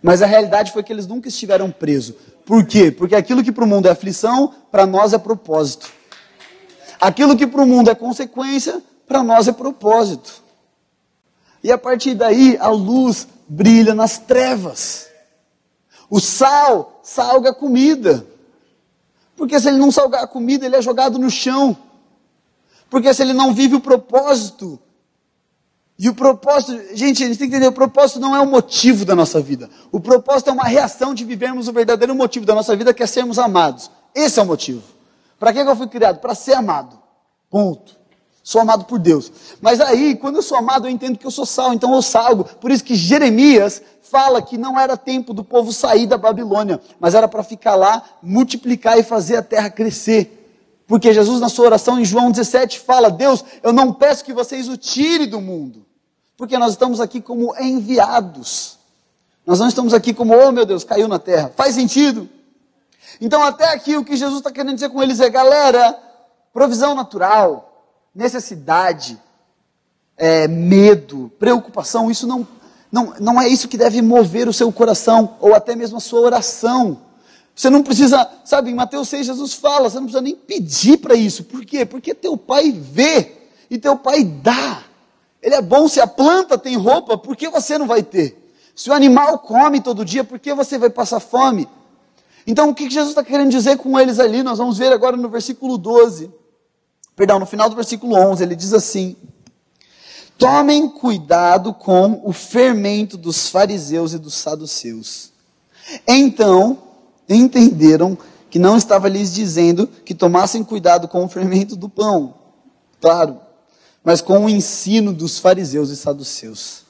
Mas a realidade foi que eles nunca estiveram presos. Por quê? Porque aquilo que para o mundo é aflição, para nós é propósito. Aquilo que para o mundo é consequência, para nós é propósito. E a partir daí, a luz brilha nas trevas. O sal salga a comida. Porque se ele não salgar a comida, ele é jogado no chão. Porque se ele não vive o propósito, e o propósito, gente, a gente tem que entender, o propósito não é o motivo da nossa vida. O propósito é uma reação de vivermos o verdadeiro motivo da nossa vida, que é sermos amados. Esse é o motivo. Para que eu fui criado? Para ser amado. Ponto. Sou amado por Deus. Mas aí, quando eu sou amado, eu entendo que eu sou sal, então eu salgo. Por isso que Jeremias fala que não era tempo do povo sair da Babilônia, mas era para ficar lá, multiplicar e fazer a terra crescer. Porque Jesus, na sua oração em João 17, fala: Deus, eu não peço que vocês o tirem do mundo, porque nós estamos aqui como enviados. Nós não estamos aqui como, oh meu Deus, caiu na terra. Faz sentido? Então, até aqui, o que Jesus está querendo dizer com eles é: galera, provisão natural, necessidade, é, medo, preocupação, isso não não, não é isso que deve mover o seu coração, ou até mesmo a sua oração. Você não precisa, sabe, em Mateus 6 Jesus fala, você não precisa nem pedir para isso. Por quê? Porque teu pai vê e teu pai dá. Ele é bom se a planta tem roupa, por que você não vai ter? Se o animal come todo dia, por que você vai passar fome? Então, o que Jesus está querendo dizer com eles ali? Nós vamos ver agora no versículo 12. Perdão, no final do versículo 11, ele diz assim: Tomem cuidado com o fermento dos fariseus e dos saduceus. Então, entenderam que não estava lhes dizendo que tomassem cuidado com o fermento do pão, claro, mas com o ensino dos fariseus e saduceus.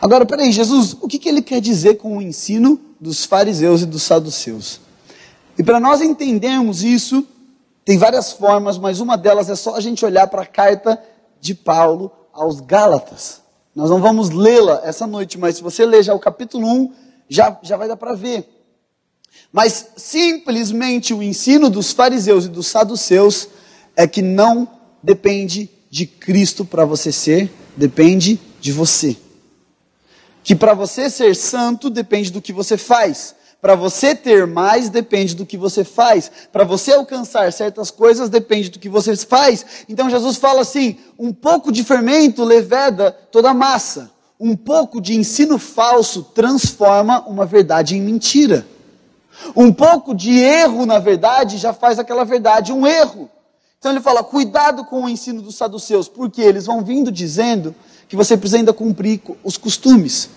Agora, peraí, Jesus, o que, que ele quer dizer com o ensino dos fariseus e dos saduceus? E para nós entendermos isso, tem várias formas, mas uma delas é só a gente olhar para a carta de Paulo aos Gálatas. Nós não vamos lê-la essa noite, mas se você ler já o capítulo 1, já, já vai dar para ver. Mas simplesmente o ensino dos fariseus e dos saduceus é que não depende de Cristo para você ser, depende de você. Que para você ser santo depende do que você faz. Para você ter mais, depende do que você faz. Para você alcançar certas coisas, depende do que você faz. Então Jesus fala assim: um pouco de fermento leveda toda a massa. Um pouco de ensino falso transforma uma verdade em mentira. Um pouco de erro na verdade já faz aquela verdade um erro. Então ele fala: cuidado com o ensino dos saduceus, porque eles vão vindo dizendo que você precisa ainda cumprir os costumes,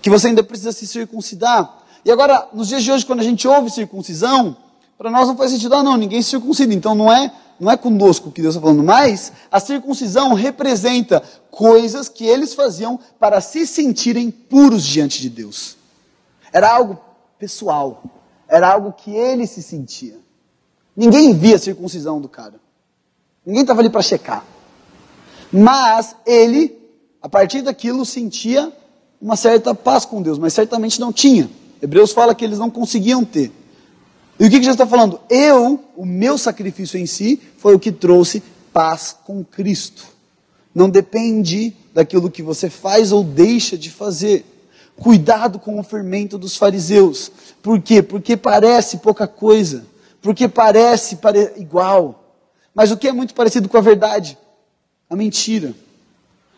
que você ainda precisa se circuncidar, e agora, nos dias de hoje, quando a gente ouve circuncisão, para nós não faz sentido, ah, não, ninguém se circuncida. Então não é, não é conosco que Deus está falando, mas a circuncisão representa coisas que eles faziam para se sentirem puros diante de Deus. Era algo pessoal. Era algo que ele se sentia. Ninguém via a circuncisão do cara. Ninguém estava ali para checar. Mas ele, a partir daquilo, sentia uma certa paz com Deus, mas certamente não tinha. Hebreus fala que eles não conseguiam ter. E o que, que Jesus está falando? Eu, o meu sacrifício em si, foi o que trouxe paz com Cristo. Não depende daquilo que você faz ou deixa de fazer. Cuidado com o fermento dos fariseus. Por quê? Porque parece pouca coisa. Porque parece pare... igual. Mas o que é muito parecido com a verdade? A mentira.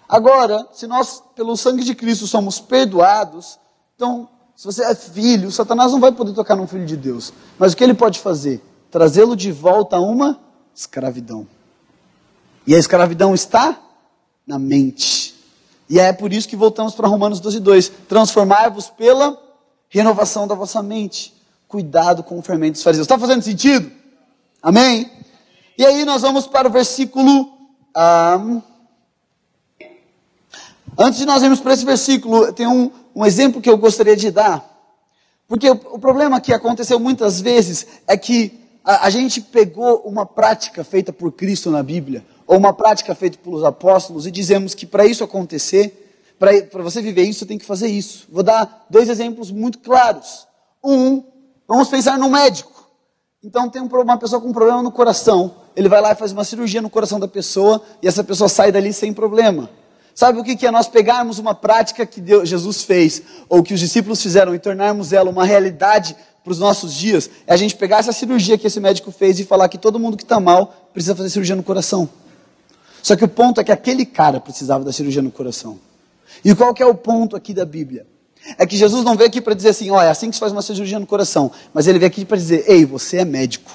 Agora, se nós, pelo sangue de Cristo, somos perdoados, então, se você é filho, Satanás não vai poder tocar num filho de Deus. Mas o que ele pode fazer? Trazê-lo de volta a uma escravidão. E a escravidão está na mente. E é por isso que voltamos para Romanos 12, 2. Transformai-vos pela renovação da vossa mente. Cuidado com o fermento dos fariseus. Está fazendo sentido? Amém? E aí nós vamos para o versículo. Um, antes de nós irmos para esse versículo, tem um, um exemplo que eu gostaria de dar. Porque o, o problema que aconteceu muitas vezes é que a, a gente pegou uma prática feita por Cristo na Bíblia, ou uma prática feita pelos apóstolos, e dizemos que para isso acontecer, para você viver isso, você tem que fazer isso. Vou dar dois exemplos muito claros. Um, vamos pensar no médico. Então tem uma pessoa com um problema no coração, ele vai lá e faz uma cirurgia no coração da pessoa, e essa pessoa sai dali sem problema. Sabe o que é nós pegarmos uma prática que Deus, Jesus fez, ou que os discípulos fizeram, e tornarmos ela uma realidade para os nossos dias? É a gente pegar essa cirurgia que esse médico fez e falar que todo mundo que está mal precisa fazer cirurgia no coração. Só que o ponto é que aquele cara precisava da cirurgia no coração. E qual que é o ponto aqui da Bíblia? É que Jesus não veio aqui para dizer assim, ó, é assim que se faz uma cirurgia no coração. Mas ele veio aqui para dizer, ei, você é médico.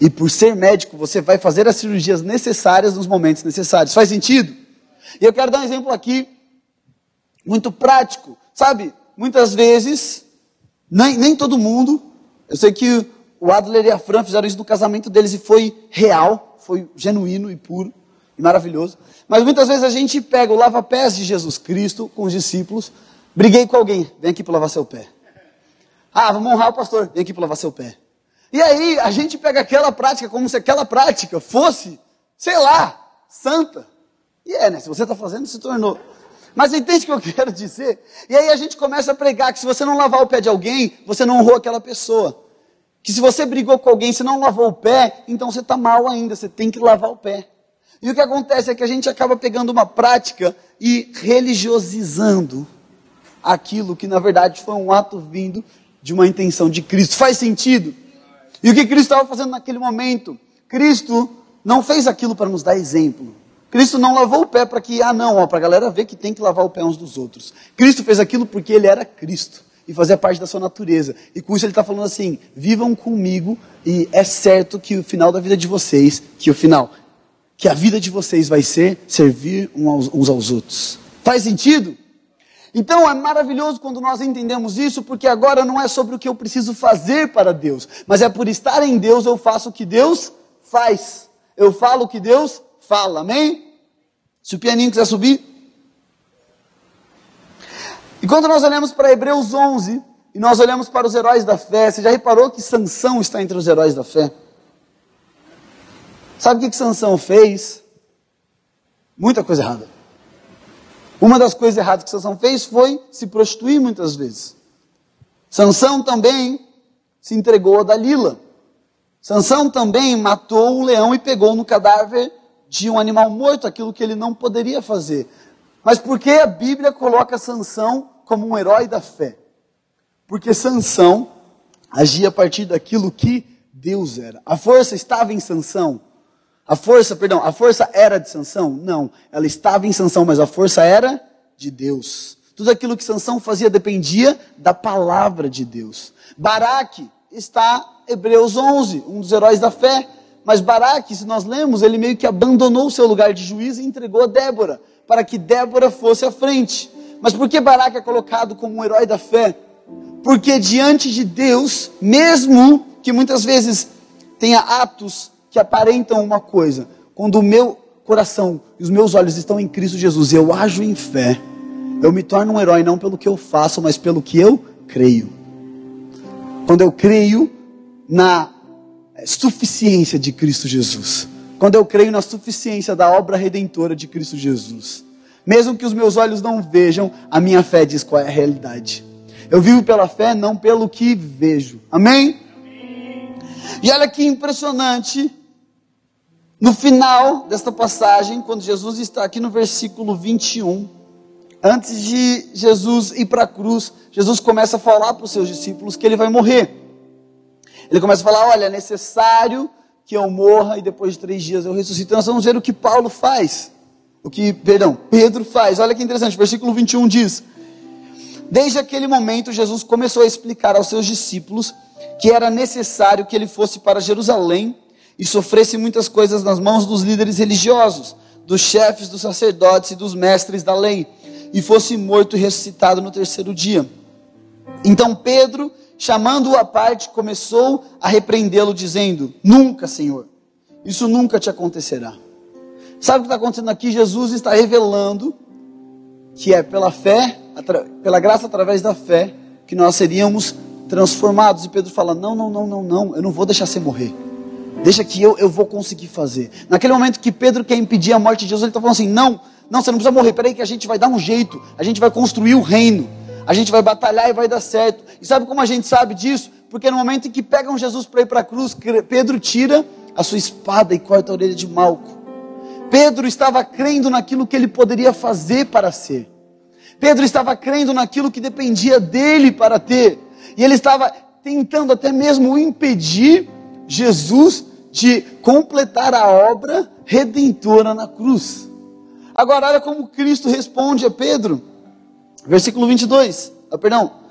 E por ser médico, você vai fazer as cirurgias necessárias nos momentos necessários. Faz sentido? E eu quero dar um exemplo aqui, muito prático. Sabe, muitas vezes, nem, nem todo mundo, eu sei que o Adler e a Fran fizeram isso no casamento deles e foi real, foi genuíno e puro e maravilhoso. Mas muitas vezes a gente pega o lava-pés de Jesus Cristo com os discípulos, briguei com alguém, vem aqui para lavar seu pé. Ah, vamos honrar o pastor, vem aqui para lavar seu pé. E aí a gente pega aquela prática como se aquela prática fosse, sei lá, santa. E é, né? Se você está fazendo, se tornou. Mas entende o que eu quero dizer? E aí a gente começa a pregar que se você não lavar o pé de alguém, você não honrou aquela pessoa. Que se você brigou com alguém, se não lavou o pé, então você está mal ainda, você tem que lavar o pé. E o que acontece é que a gente acaba pegando uma prática e religiosizando aquilo que na verdade foi um ato vindo de uma intenção de Cristo. Faz sentido? E o que Cristo estava fazendo naquele momento? Cristo não fez aquilo para nos dar exemplo. Cristo não lavou o pé para que, ah não, para a galera ver que tem que lavar o pé uns dos outros. Cristo fez aquilo porque ele era Cristo e fazia parte da sua natureza. E com isso ele está falando assim: vivam comigo e é certo que o final da vida de vocês, que o final, que a vida de vocês vai ser servir uns aos outros. Faz sentido? Então é maravilhoso quando nós entendemos isso, porque agora não é sobre o que eu preciso fazer para Deus, mas é por estar em Deus eu faço o que Deus faz. Eu falo o que Deus fala, amém? Se o pianinho quiser subir. E quando nós olhamos para Hebreus 11, e nós olhamos para os heróis da fé, você já reparou que Sansão está entre os heróis da fé? Sabe o que, que Sansão fez? Muita coisa errada. Uma das coisas erradas que Sansão fez foi se prostituir muitas vezes. Sansão também se entregou a Dalila. Sansão também matou um leão e pegou no cadáver de um animal morto, aquilo que ele não poderia fazer. Mas por que a Bíblia coloca Sansão como um herói da fé? Porque Sansão agia a partir daquilo que Deus era. A força estava em Sansão. A força, perdão, a força era de Sansão? Não, ela estava em Sansão, mas a força era de Deus. Tudo aquilo que Sansão fazia dependia da palavra de Deus. Baraque está Hebreus 11, um dos heróis da fé. Mas Baraque, se nós lemos, ele meio que abandonou o seu lugar de juiz e entregou a Débora, para que Débora fosse à frente. Mas por que Baraque é colocado como um herói da fé? Porque diante de Deus, mesmo que muitas vezes tenha atos que aparentam uma coisa. Quando o meu coração e os meus olhos estão em Cristo Jesus eu ajo em fé, eu me torno um herói não pelo que eu faço, mas pelo que eu creio. Quando eu creio na suficiência de Cristo Jesus. Quando eu creio na suficiência da obra redentora de Cristo Jesus. Mesmo que os meus olhos não vejam, a minha fé diz qual é a realidade. Eu vivo pela fé, não pelo que vejo. Amém? E olha que impressionante. No final desta passagem, quando Jesus está aqui no versículo 21, antes de Jesus ir para a cruz, Jesus começa a falar para os seus discípulos que ele vai morrer. Ele começa a falar: olha, é necessário que eu morra e depois de três dias eu ressuscito. Então nós vamos ver o que Paulo faz. O que, perdão, Pedro faz. Olha que interessante, versículo 21 diz: Desde aquele momento, Jesus começou a explicar aos seus discípulos que era necessário que ele fosse para Jerusalém e sofresse muitas coisas nas mãos dos líderes religiosos, dos chefes, dos sacerdotes e dos mestres da lei, e fosse morto e ressuscitado no terceiro dia. Então Pedro, chamando-o à parte, começou a repreendê-lo, dizendo: Nunca, Senhor, isso nunca te acontecerá. Sabe o que está acontecendo aqui? Jesus está revelando que é pela fé, pela graça através da fé, que nós seríamos transformados. E Pedro fala: Não, não, não, não, não, eu não vou deixar você morrer. Deixa que eu, eu vou conseguir fazer. Naquele momento que Pedro quer impedir a morte de Jesus, ele está falando assim: Não, não, você não precisa morrer. Peraí, que a gente vai dar um jeito. A gente vai construir o reino. A gente vai batalhar e vai dar certo. E sabe como a gente sabe disso? Porque no momento em que pegam Jesus para ir para a cruz, Pedro tira a sua espada e corta a orelha de Malco. Pedro estava crendo naquilo que ele poderia fazer para ser. Pedro estava crendo naquilo que dependia dele para ter. E ele estava tentando até mesmo impedir Jesus de completar a obra redentora na cruz. Agora, olha como Cristo responde a Pedro. Versículo 22, ah, perdão,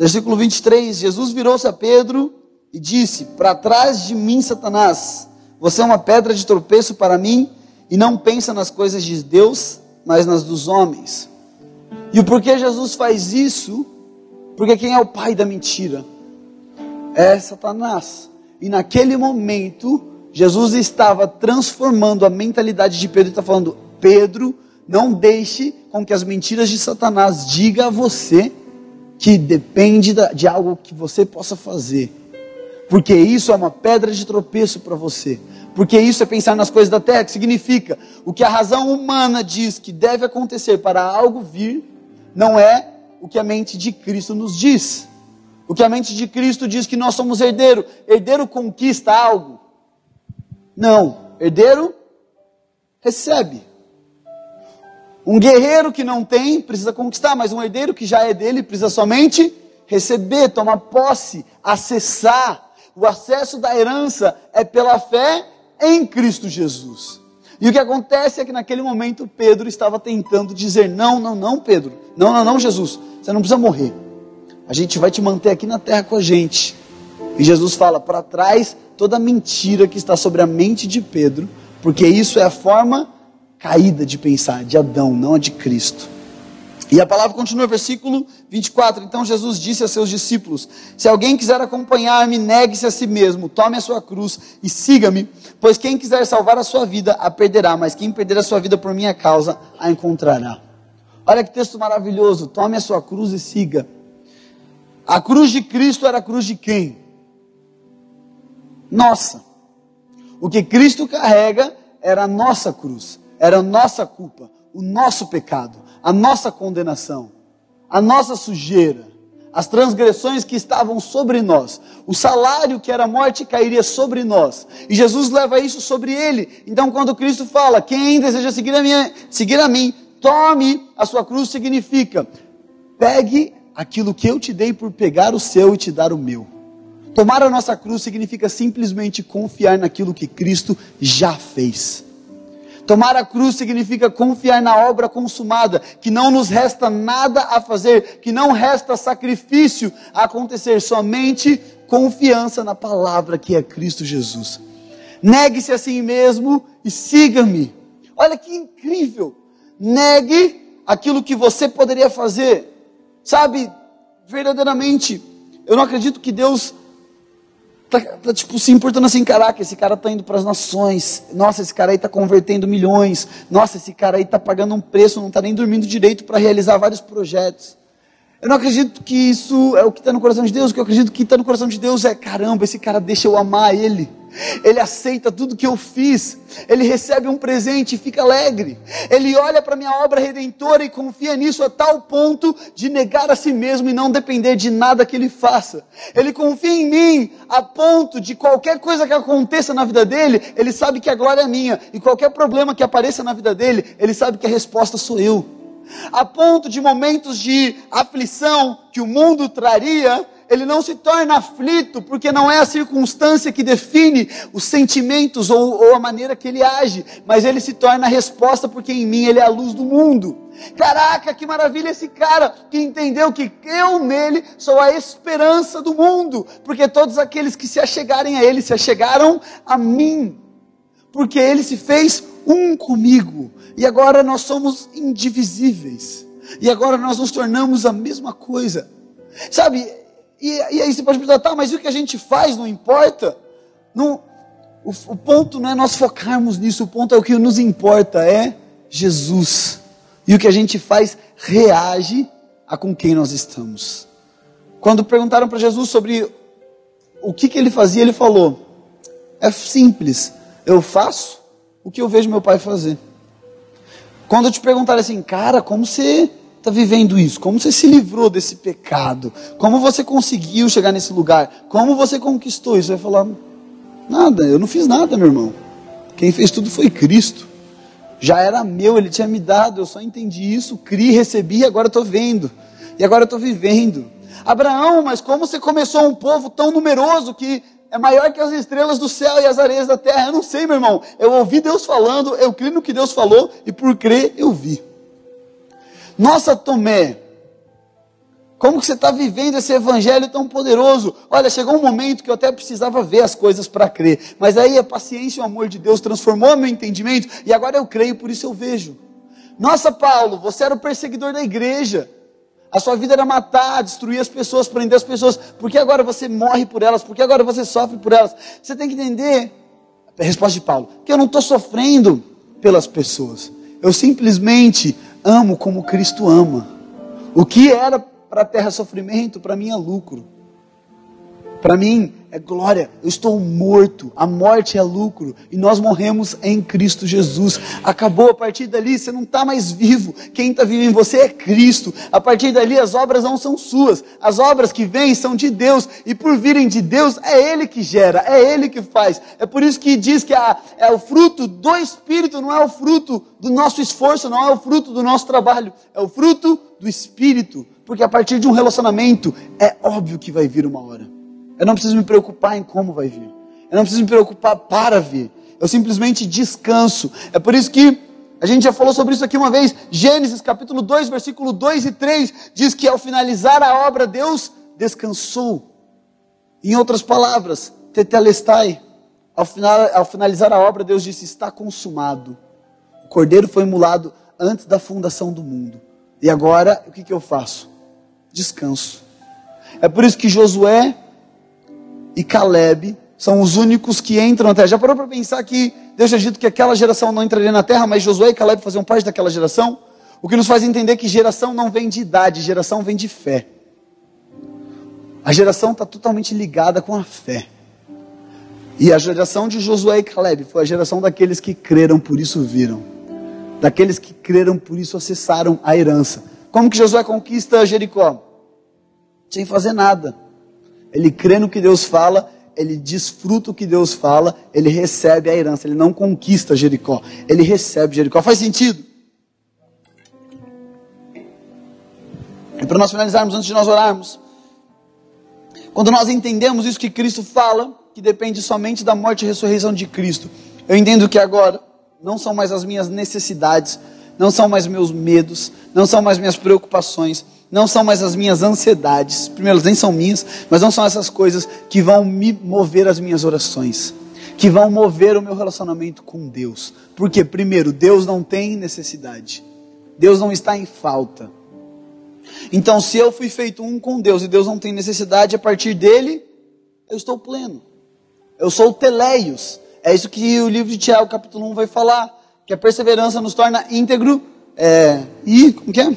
versículo 23. Jesus virou-se a Pedro e disse: Para trás de mim, Satanás, você é uma pedra de tropeço para mim e não pensa nas coisas de Deus, mas nas dos homens. E o porquê Jesus faz isso? Porque quem é o pai da mentira? É Satanás. E naquele momento, Jesus estava transformando a mentalidade de Pedro e está falando: Pedro, não deixe com que as mentiras de Satanás diga a você que depende de algo que você possa fazer. Porque isso é uma pedra de tropeço para você. Porque isso é pensar nas coisas da terra, que significa o que a razão humana diz que deve acontecer para algo vir, não é o que a mente de Cristo nos diz. O que a mente de Cristo diz que nós somos herdeiro. Herdeiro conquista algo? Não. Herdeiro recebe. Um guerreiro que não tem precisa conquistar, mas um herdeiro que já é dele precisa somente receber, tomar posse, acessar. O acesso da herança é pela fé em Cristo Jesus. E o que acontece é que naquele momento Pedro estava tentando dizer: Não, não, não, Pedro. Não, não, não, Jesus. Você não precisa morrer. A gente vai te manter aqui na terra com a gente. E Jesus fala: para trás toda mentira que está sobre a mente de Pedro, porque isso é a forma caída de pensar, de Adão, não a de Cristo. E a palavra continua, versículo 24. Então Jesus disse a seus discípulos: Se alguém quiser acompanhar-me, negue-se a si mesmo, tome a sua cruz e siga-me, pois quem quiser salvar a sua vida a perderá, mas quem perder a sua vida por minha causa a encontrará. Olha que texto maravilhoso. Tome a sua cruz e siga. A cruz de Cristo era a cruz de quem? Nossa. O que Cristo carrega era a nossa cruz, era a nossa culpa, o nosso pecado, a nossa condenação, a nossa sujeira, as transgressões que estavam sobre nós, o salário que era morte cairia sobre nós, e Jesus leva isso sobre ele. Então, quando Cristo fala, quem deseja seguir a, minha, seguir a mim, tome a sua cruz, significa, pegue aquilo que eu te dei por pegar o seu e te dar o meu. Tomar a nossa cruz significa simplesmente confiar naquilo que Cristo já fez. Tomar a cruz significa confiar na obra consumada, que não nos resta nada a fazer, que não resta sacrifício a acontecer, somente confiança na palavra que é Cristo Jesus. Negue-se a si mesmo e siga-me. Olha que incrível! Negue aquilo que você poderia fazer Sabe, verdadeiramente, eu não acredito que Deus tá, tá, tipo se importando assim, caraca, esse cara tá indo para as nações, nossa, esse cara aí tá convertendo milhões, nossa, esse cara aí tá pagando um preço, não tá nem dormindo direito para realizar vários projetos. Eu não acredito que isso é o que está no coração de Deus. O que eu acredito que está no coração de Deus é: caramba, esse cara deixa eu amar ele. Ele aceita tudo que eu fiz. Ele recebe um presente e fica alegre. Ele olha para minha obra redentora e confia nisso a tal ponto de negar a si mesmo e não depender de nada que ele faça. Ele confia em mim a ponto de qualquer coisa que aconteça na vida dele, ele sabe que a glória é minha. E qualquer problema que apareça na vida dele, ele sabe que a resposta sou eu a ponto de momentos de aflição que o mundo traria, ele não se torna aflito, porque não é a circunstância que define os sentimentos ou, ou, a maneira que ele age, mas ele se torna a resposta, porque em mim ele é a luz do mundo. Caraca, que maravilha esse cara que entendeu que eu nele sou a esperança do mundo, porque todos aqueles que se achegarem a ele se achegaram a mim, porque ele se fez um comigo. E agora nós somos indivisíveis. E agora nós nos tornamos a mesma coisa. Sabe? E, e aí você pode perguntar, tá, mas o que a gente faz não importa? Não, o, o ponto não é nós focarmos nisso, o ponto é o que nos importa é Jesus. E o que a gente faz reage a com quem nós estamos. Quando perguntaram para Jesus sobre o que, que ele fazia, ele falou: é simples, eu faço o que eu vejo meu pai fazer. Quando eu te perguntar assim, cara, como você está vivendo isso? Como você se livrou desse pecado? Como você conseguiu chegar nesse lugar? Como você conquistou isso? Você vai falar, nada, eu não fiz nada, meu irmão. Quem fez tudo foi Cristo. Já era meu, ele tinha me dado, eu só entendi isso, criei, recebi e agora estou vendo. E agora estou vivendo. Abraão, mas como você começou um povo tão numeroso que é maior que as estrelas do céu e as areias da terra. Eu não sei, meu irmão. Eu ouvi Deus falando, eu criei no que Deus falou e por crer eu vi. Nossa, Tomé, como que você está vivendo esse evangelho tão poderoso? Olha, chegou um momento que eu até precisava ver as coisas para crer, mas aí a paciência e o amor de Deus transformou meu entendimento e agora eu creio, por isso eu vejo. Nossa, Paulo, você era o perseguidor da igreja. A sua vida era matar, destruir as pessoas, prender as pessoas. Por que agora você morre por elas? Por que agora você sofre por elas? Você tem que entender, a resposta de Paulo, que eu não estou sofrendo pelas pessoas. Eu simplesmente amo como Cristo ama. O que era para a terra sofrimento, para mim é lucro. Para mim é glória. Eu estou morto. A morte é lucro. E nós morremos em Cristo Jesus. Acabou a partir dali, você não está mais vivo. Quem está vivo em você é Cristo. A partir dali, as obras não são suas. As obras que vêm são de Deus. E por virem de Deus, é Ele que gera, é Ele que faz. É por isso que diz que é o fruto do Espírito, não é o fruto do nosso esforço, não é o fruto do nosso trabalho. É o fruto do Espírito. Porque a partir de um relacionamento, é óbvio que vai vir uma hora. Eu não preciso me preocupar em como vai vir. Eu não preciso me preocupar para vir. Eu simplesmente descanso. É por isso que a gente já falou sobre isso aqui uma vez. Gênesis capítulo 2, versículo 2 e 3 diz que ao finalizar a obra, Deus descansou. Em outras palavras, tetelestai. Ao, final, ao finalizar a obra, Deus disse: está consumado. O cordeiro foi imolado antes da fundação do mundo. E agora, o que, que eu faço? Descanso. É por isso que Josué e Caleb são os únicos que entram na terra. Já parou para pensar que Deus tinha dito que aquela geração não entraria na terra, mas Josué e Caleb faziam parte daquela geração? O que nos faz entender que geração não vem de idade, geração vem de fé. A geração está totalmente ligada com a fé. E a geração de Josué e Caleb foi a geração daqueles que creram, por isso viram. Daqueles que creram, por isso acessaram a herança. Como que Josué conquista Jericó? Sem fazer nada. Ele crê no que Deus fala, ele desfruta o que Deus fala, ele recebe a herança, ele não conquista Jericó, ele recebe Jericó. Faz sentido? E para nós finalizarmos, antes de nós orarmos, quando nós entendemos isso que Cristo fala, que depende somente da morte e ressurreição de Cristo, eu entendo que agora não são mais as minhas necessidades, não são mais meus medos, não são mais minhas preocupações, não são mais as minhas ansiedades, primeiro, nem são minhas, mas não são essas coisas que vão me mover as minhas orações, que vão mover o meu relacionamento com Deus. Porque, primeiro, Deus não tem necessidade, Deus não está em falta. Então, se eu fui feito um com Deus e Deus não tem necessidade, a partir dele, eu estou pleno. Eu sou teleios. É isso que o livro de Tiago, capítulo 1, vai falar. Que a perseverança nos torna íntegro é, e, como que é?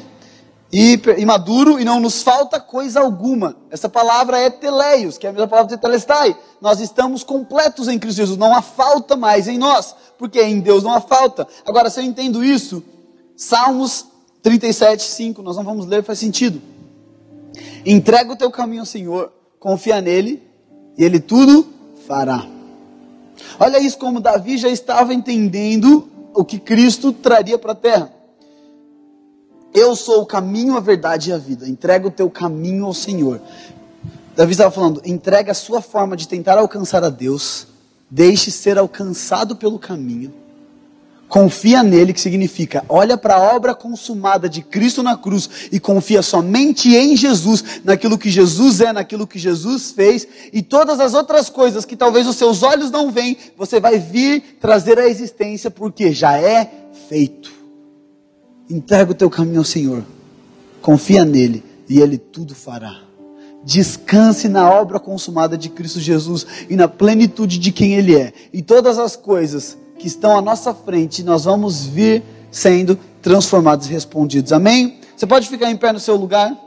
E imaduro e não nos falta coisa alguma. Essa palavra é teleios, que é a mesma palavra de telestai. Nós estamos completos em Cristo Jesus, não há falta mais em nós, porque em Deus não há falta. Agora, se eu entendo isso, Salmos 37, 5, nós não vamos ler, faz sentido. Entrega o teu caminho ao Senhor, confia nele, e ele tudo fará. Olha isso como Davi já estava entendendo o que Cristo traria para a terra. Eu sou o caminho, a verdade e a vida. Entrega o teu caminho ao Senhor. Davi estava falando: entrega a sua forma de tentar alcançar a Deus. Deixe ser alcançado pelo caminho. Confia nele, que significa olha para a obra consumada de Cristo na cruz e confia somente em Jesus, naquilo que Jesus é, naquilo que Jesus fez, e todas as outras coisas que talvez os seus olhos não veem, você vai vir trazer à existência, porque já é feito. Entrega o teu caminho ao Senhor. Confia nele e ele tudo fará. Descanse na obra consumada de Cristo Jesus e na plenitude de quem ele é. E todas as coisas que estão à nossa frente, nós vamos vir sendo transformados e respondidos. Amém? Você pode ficar em pé no seu lugar?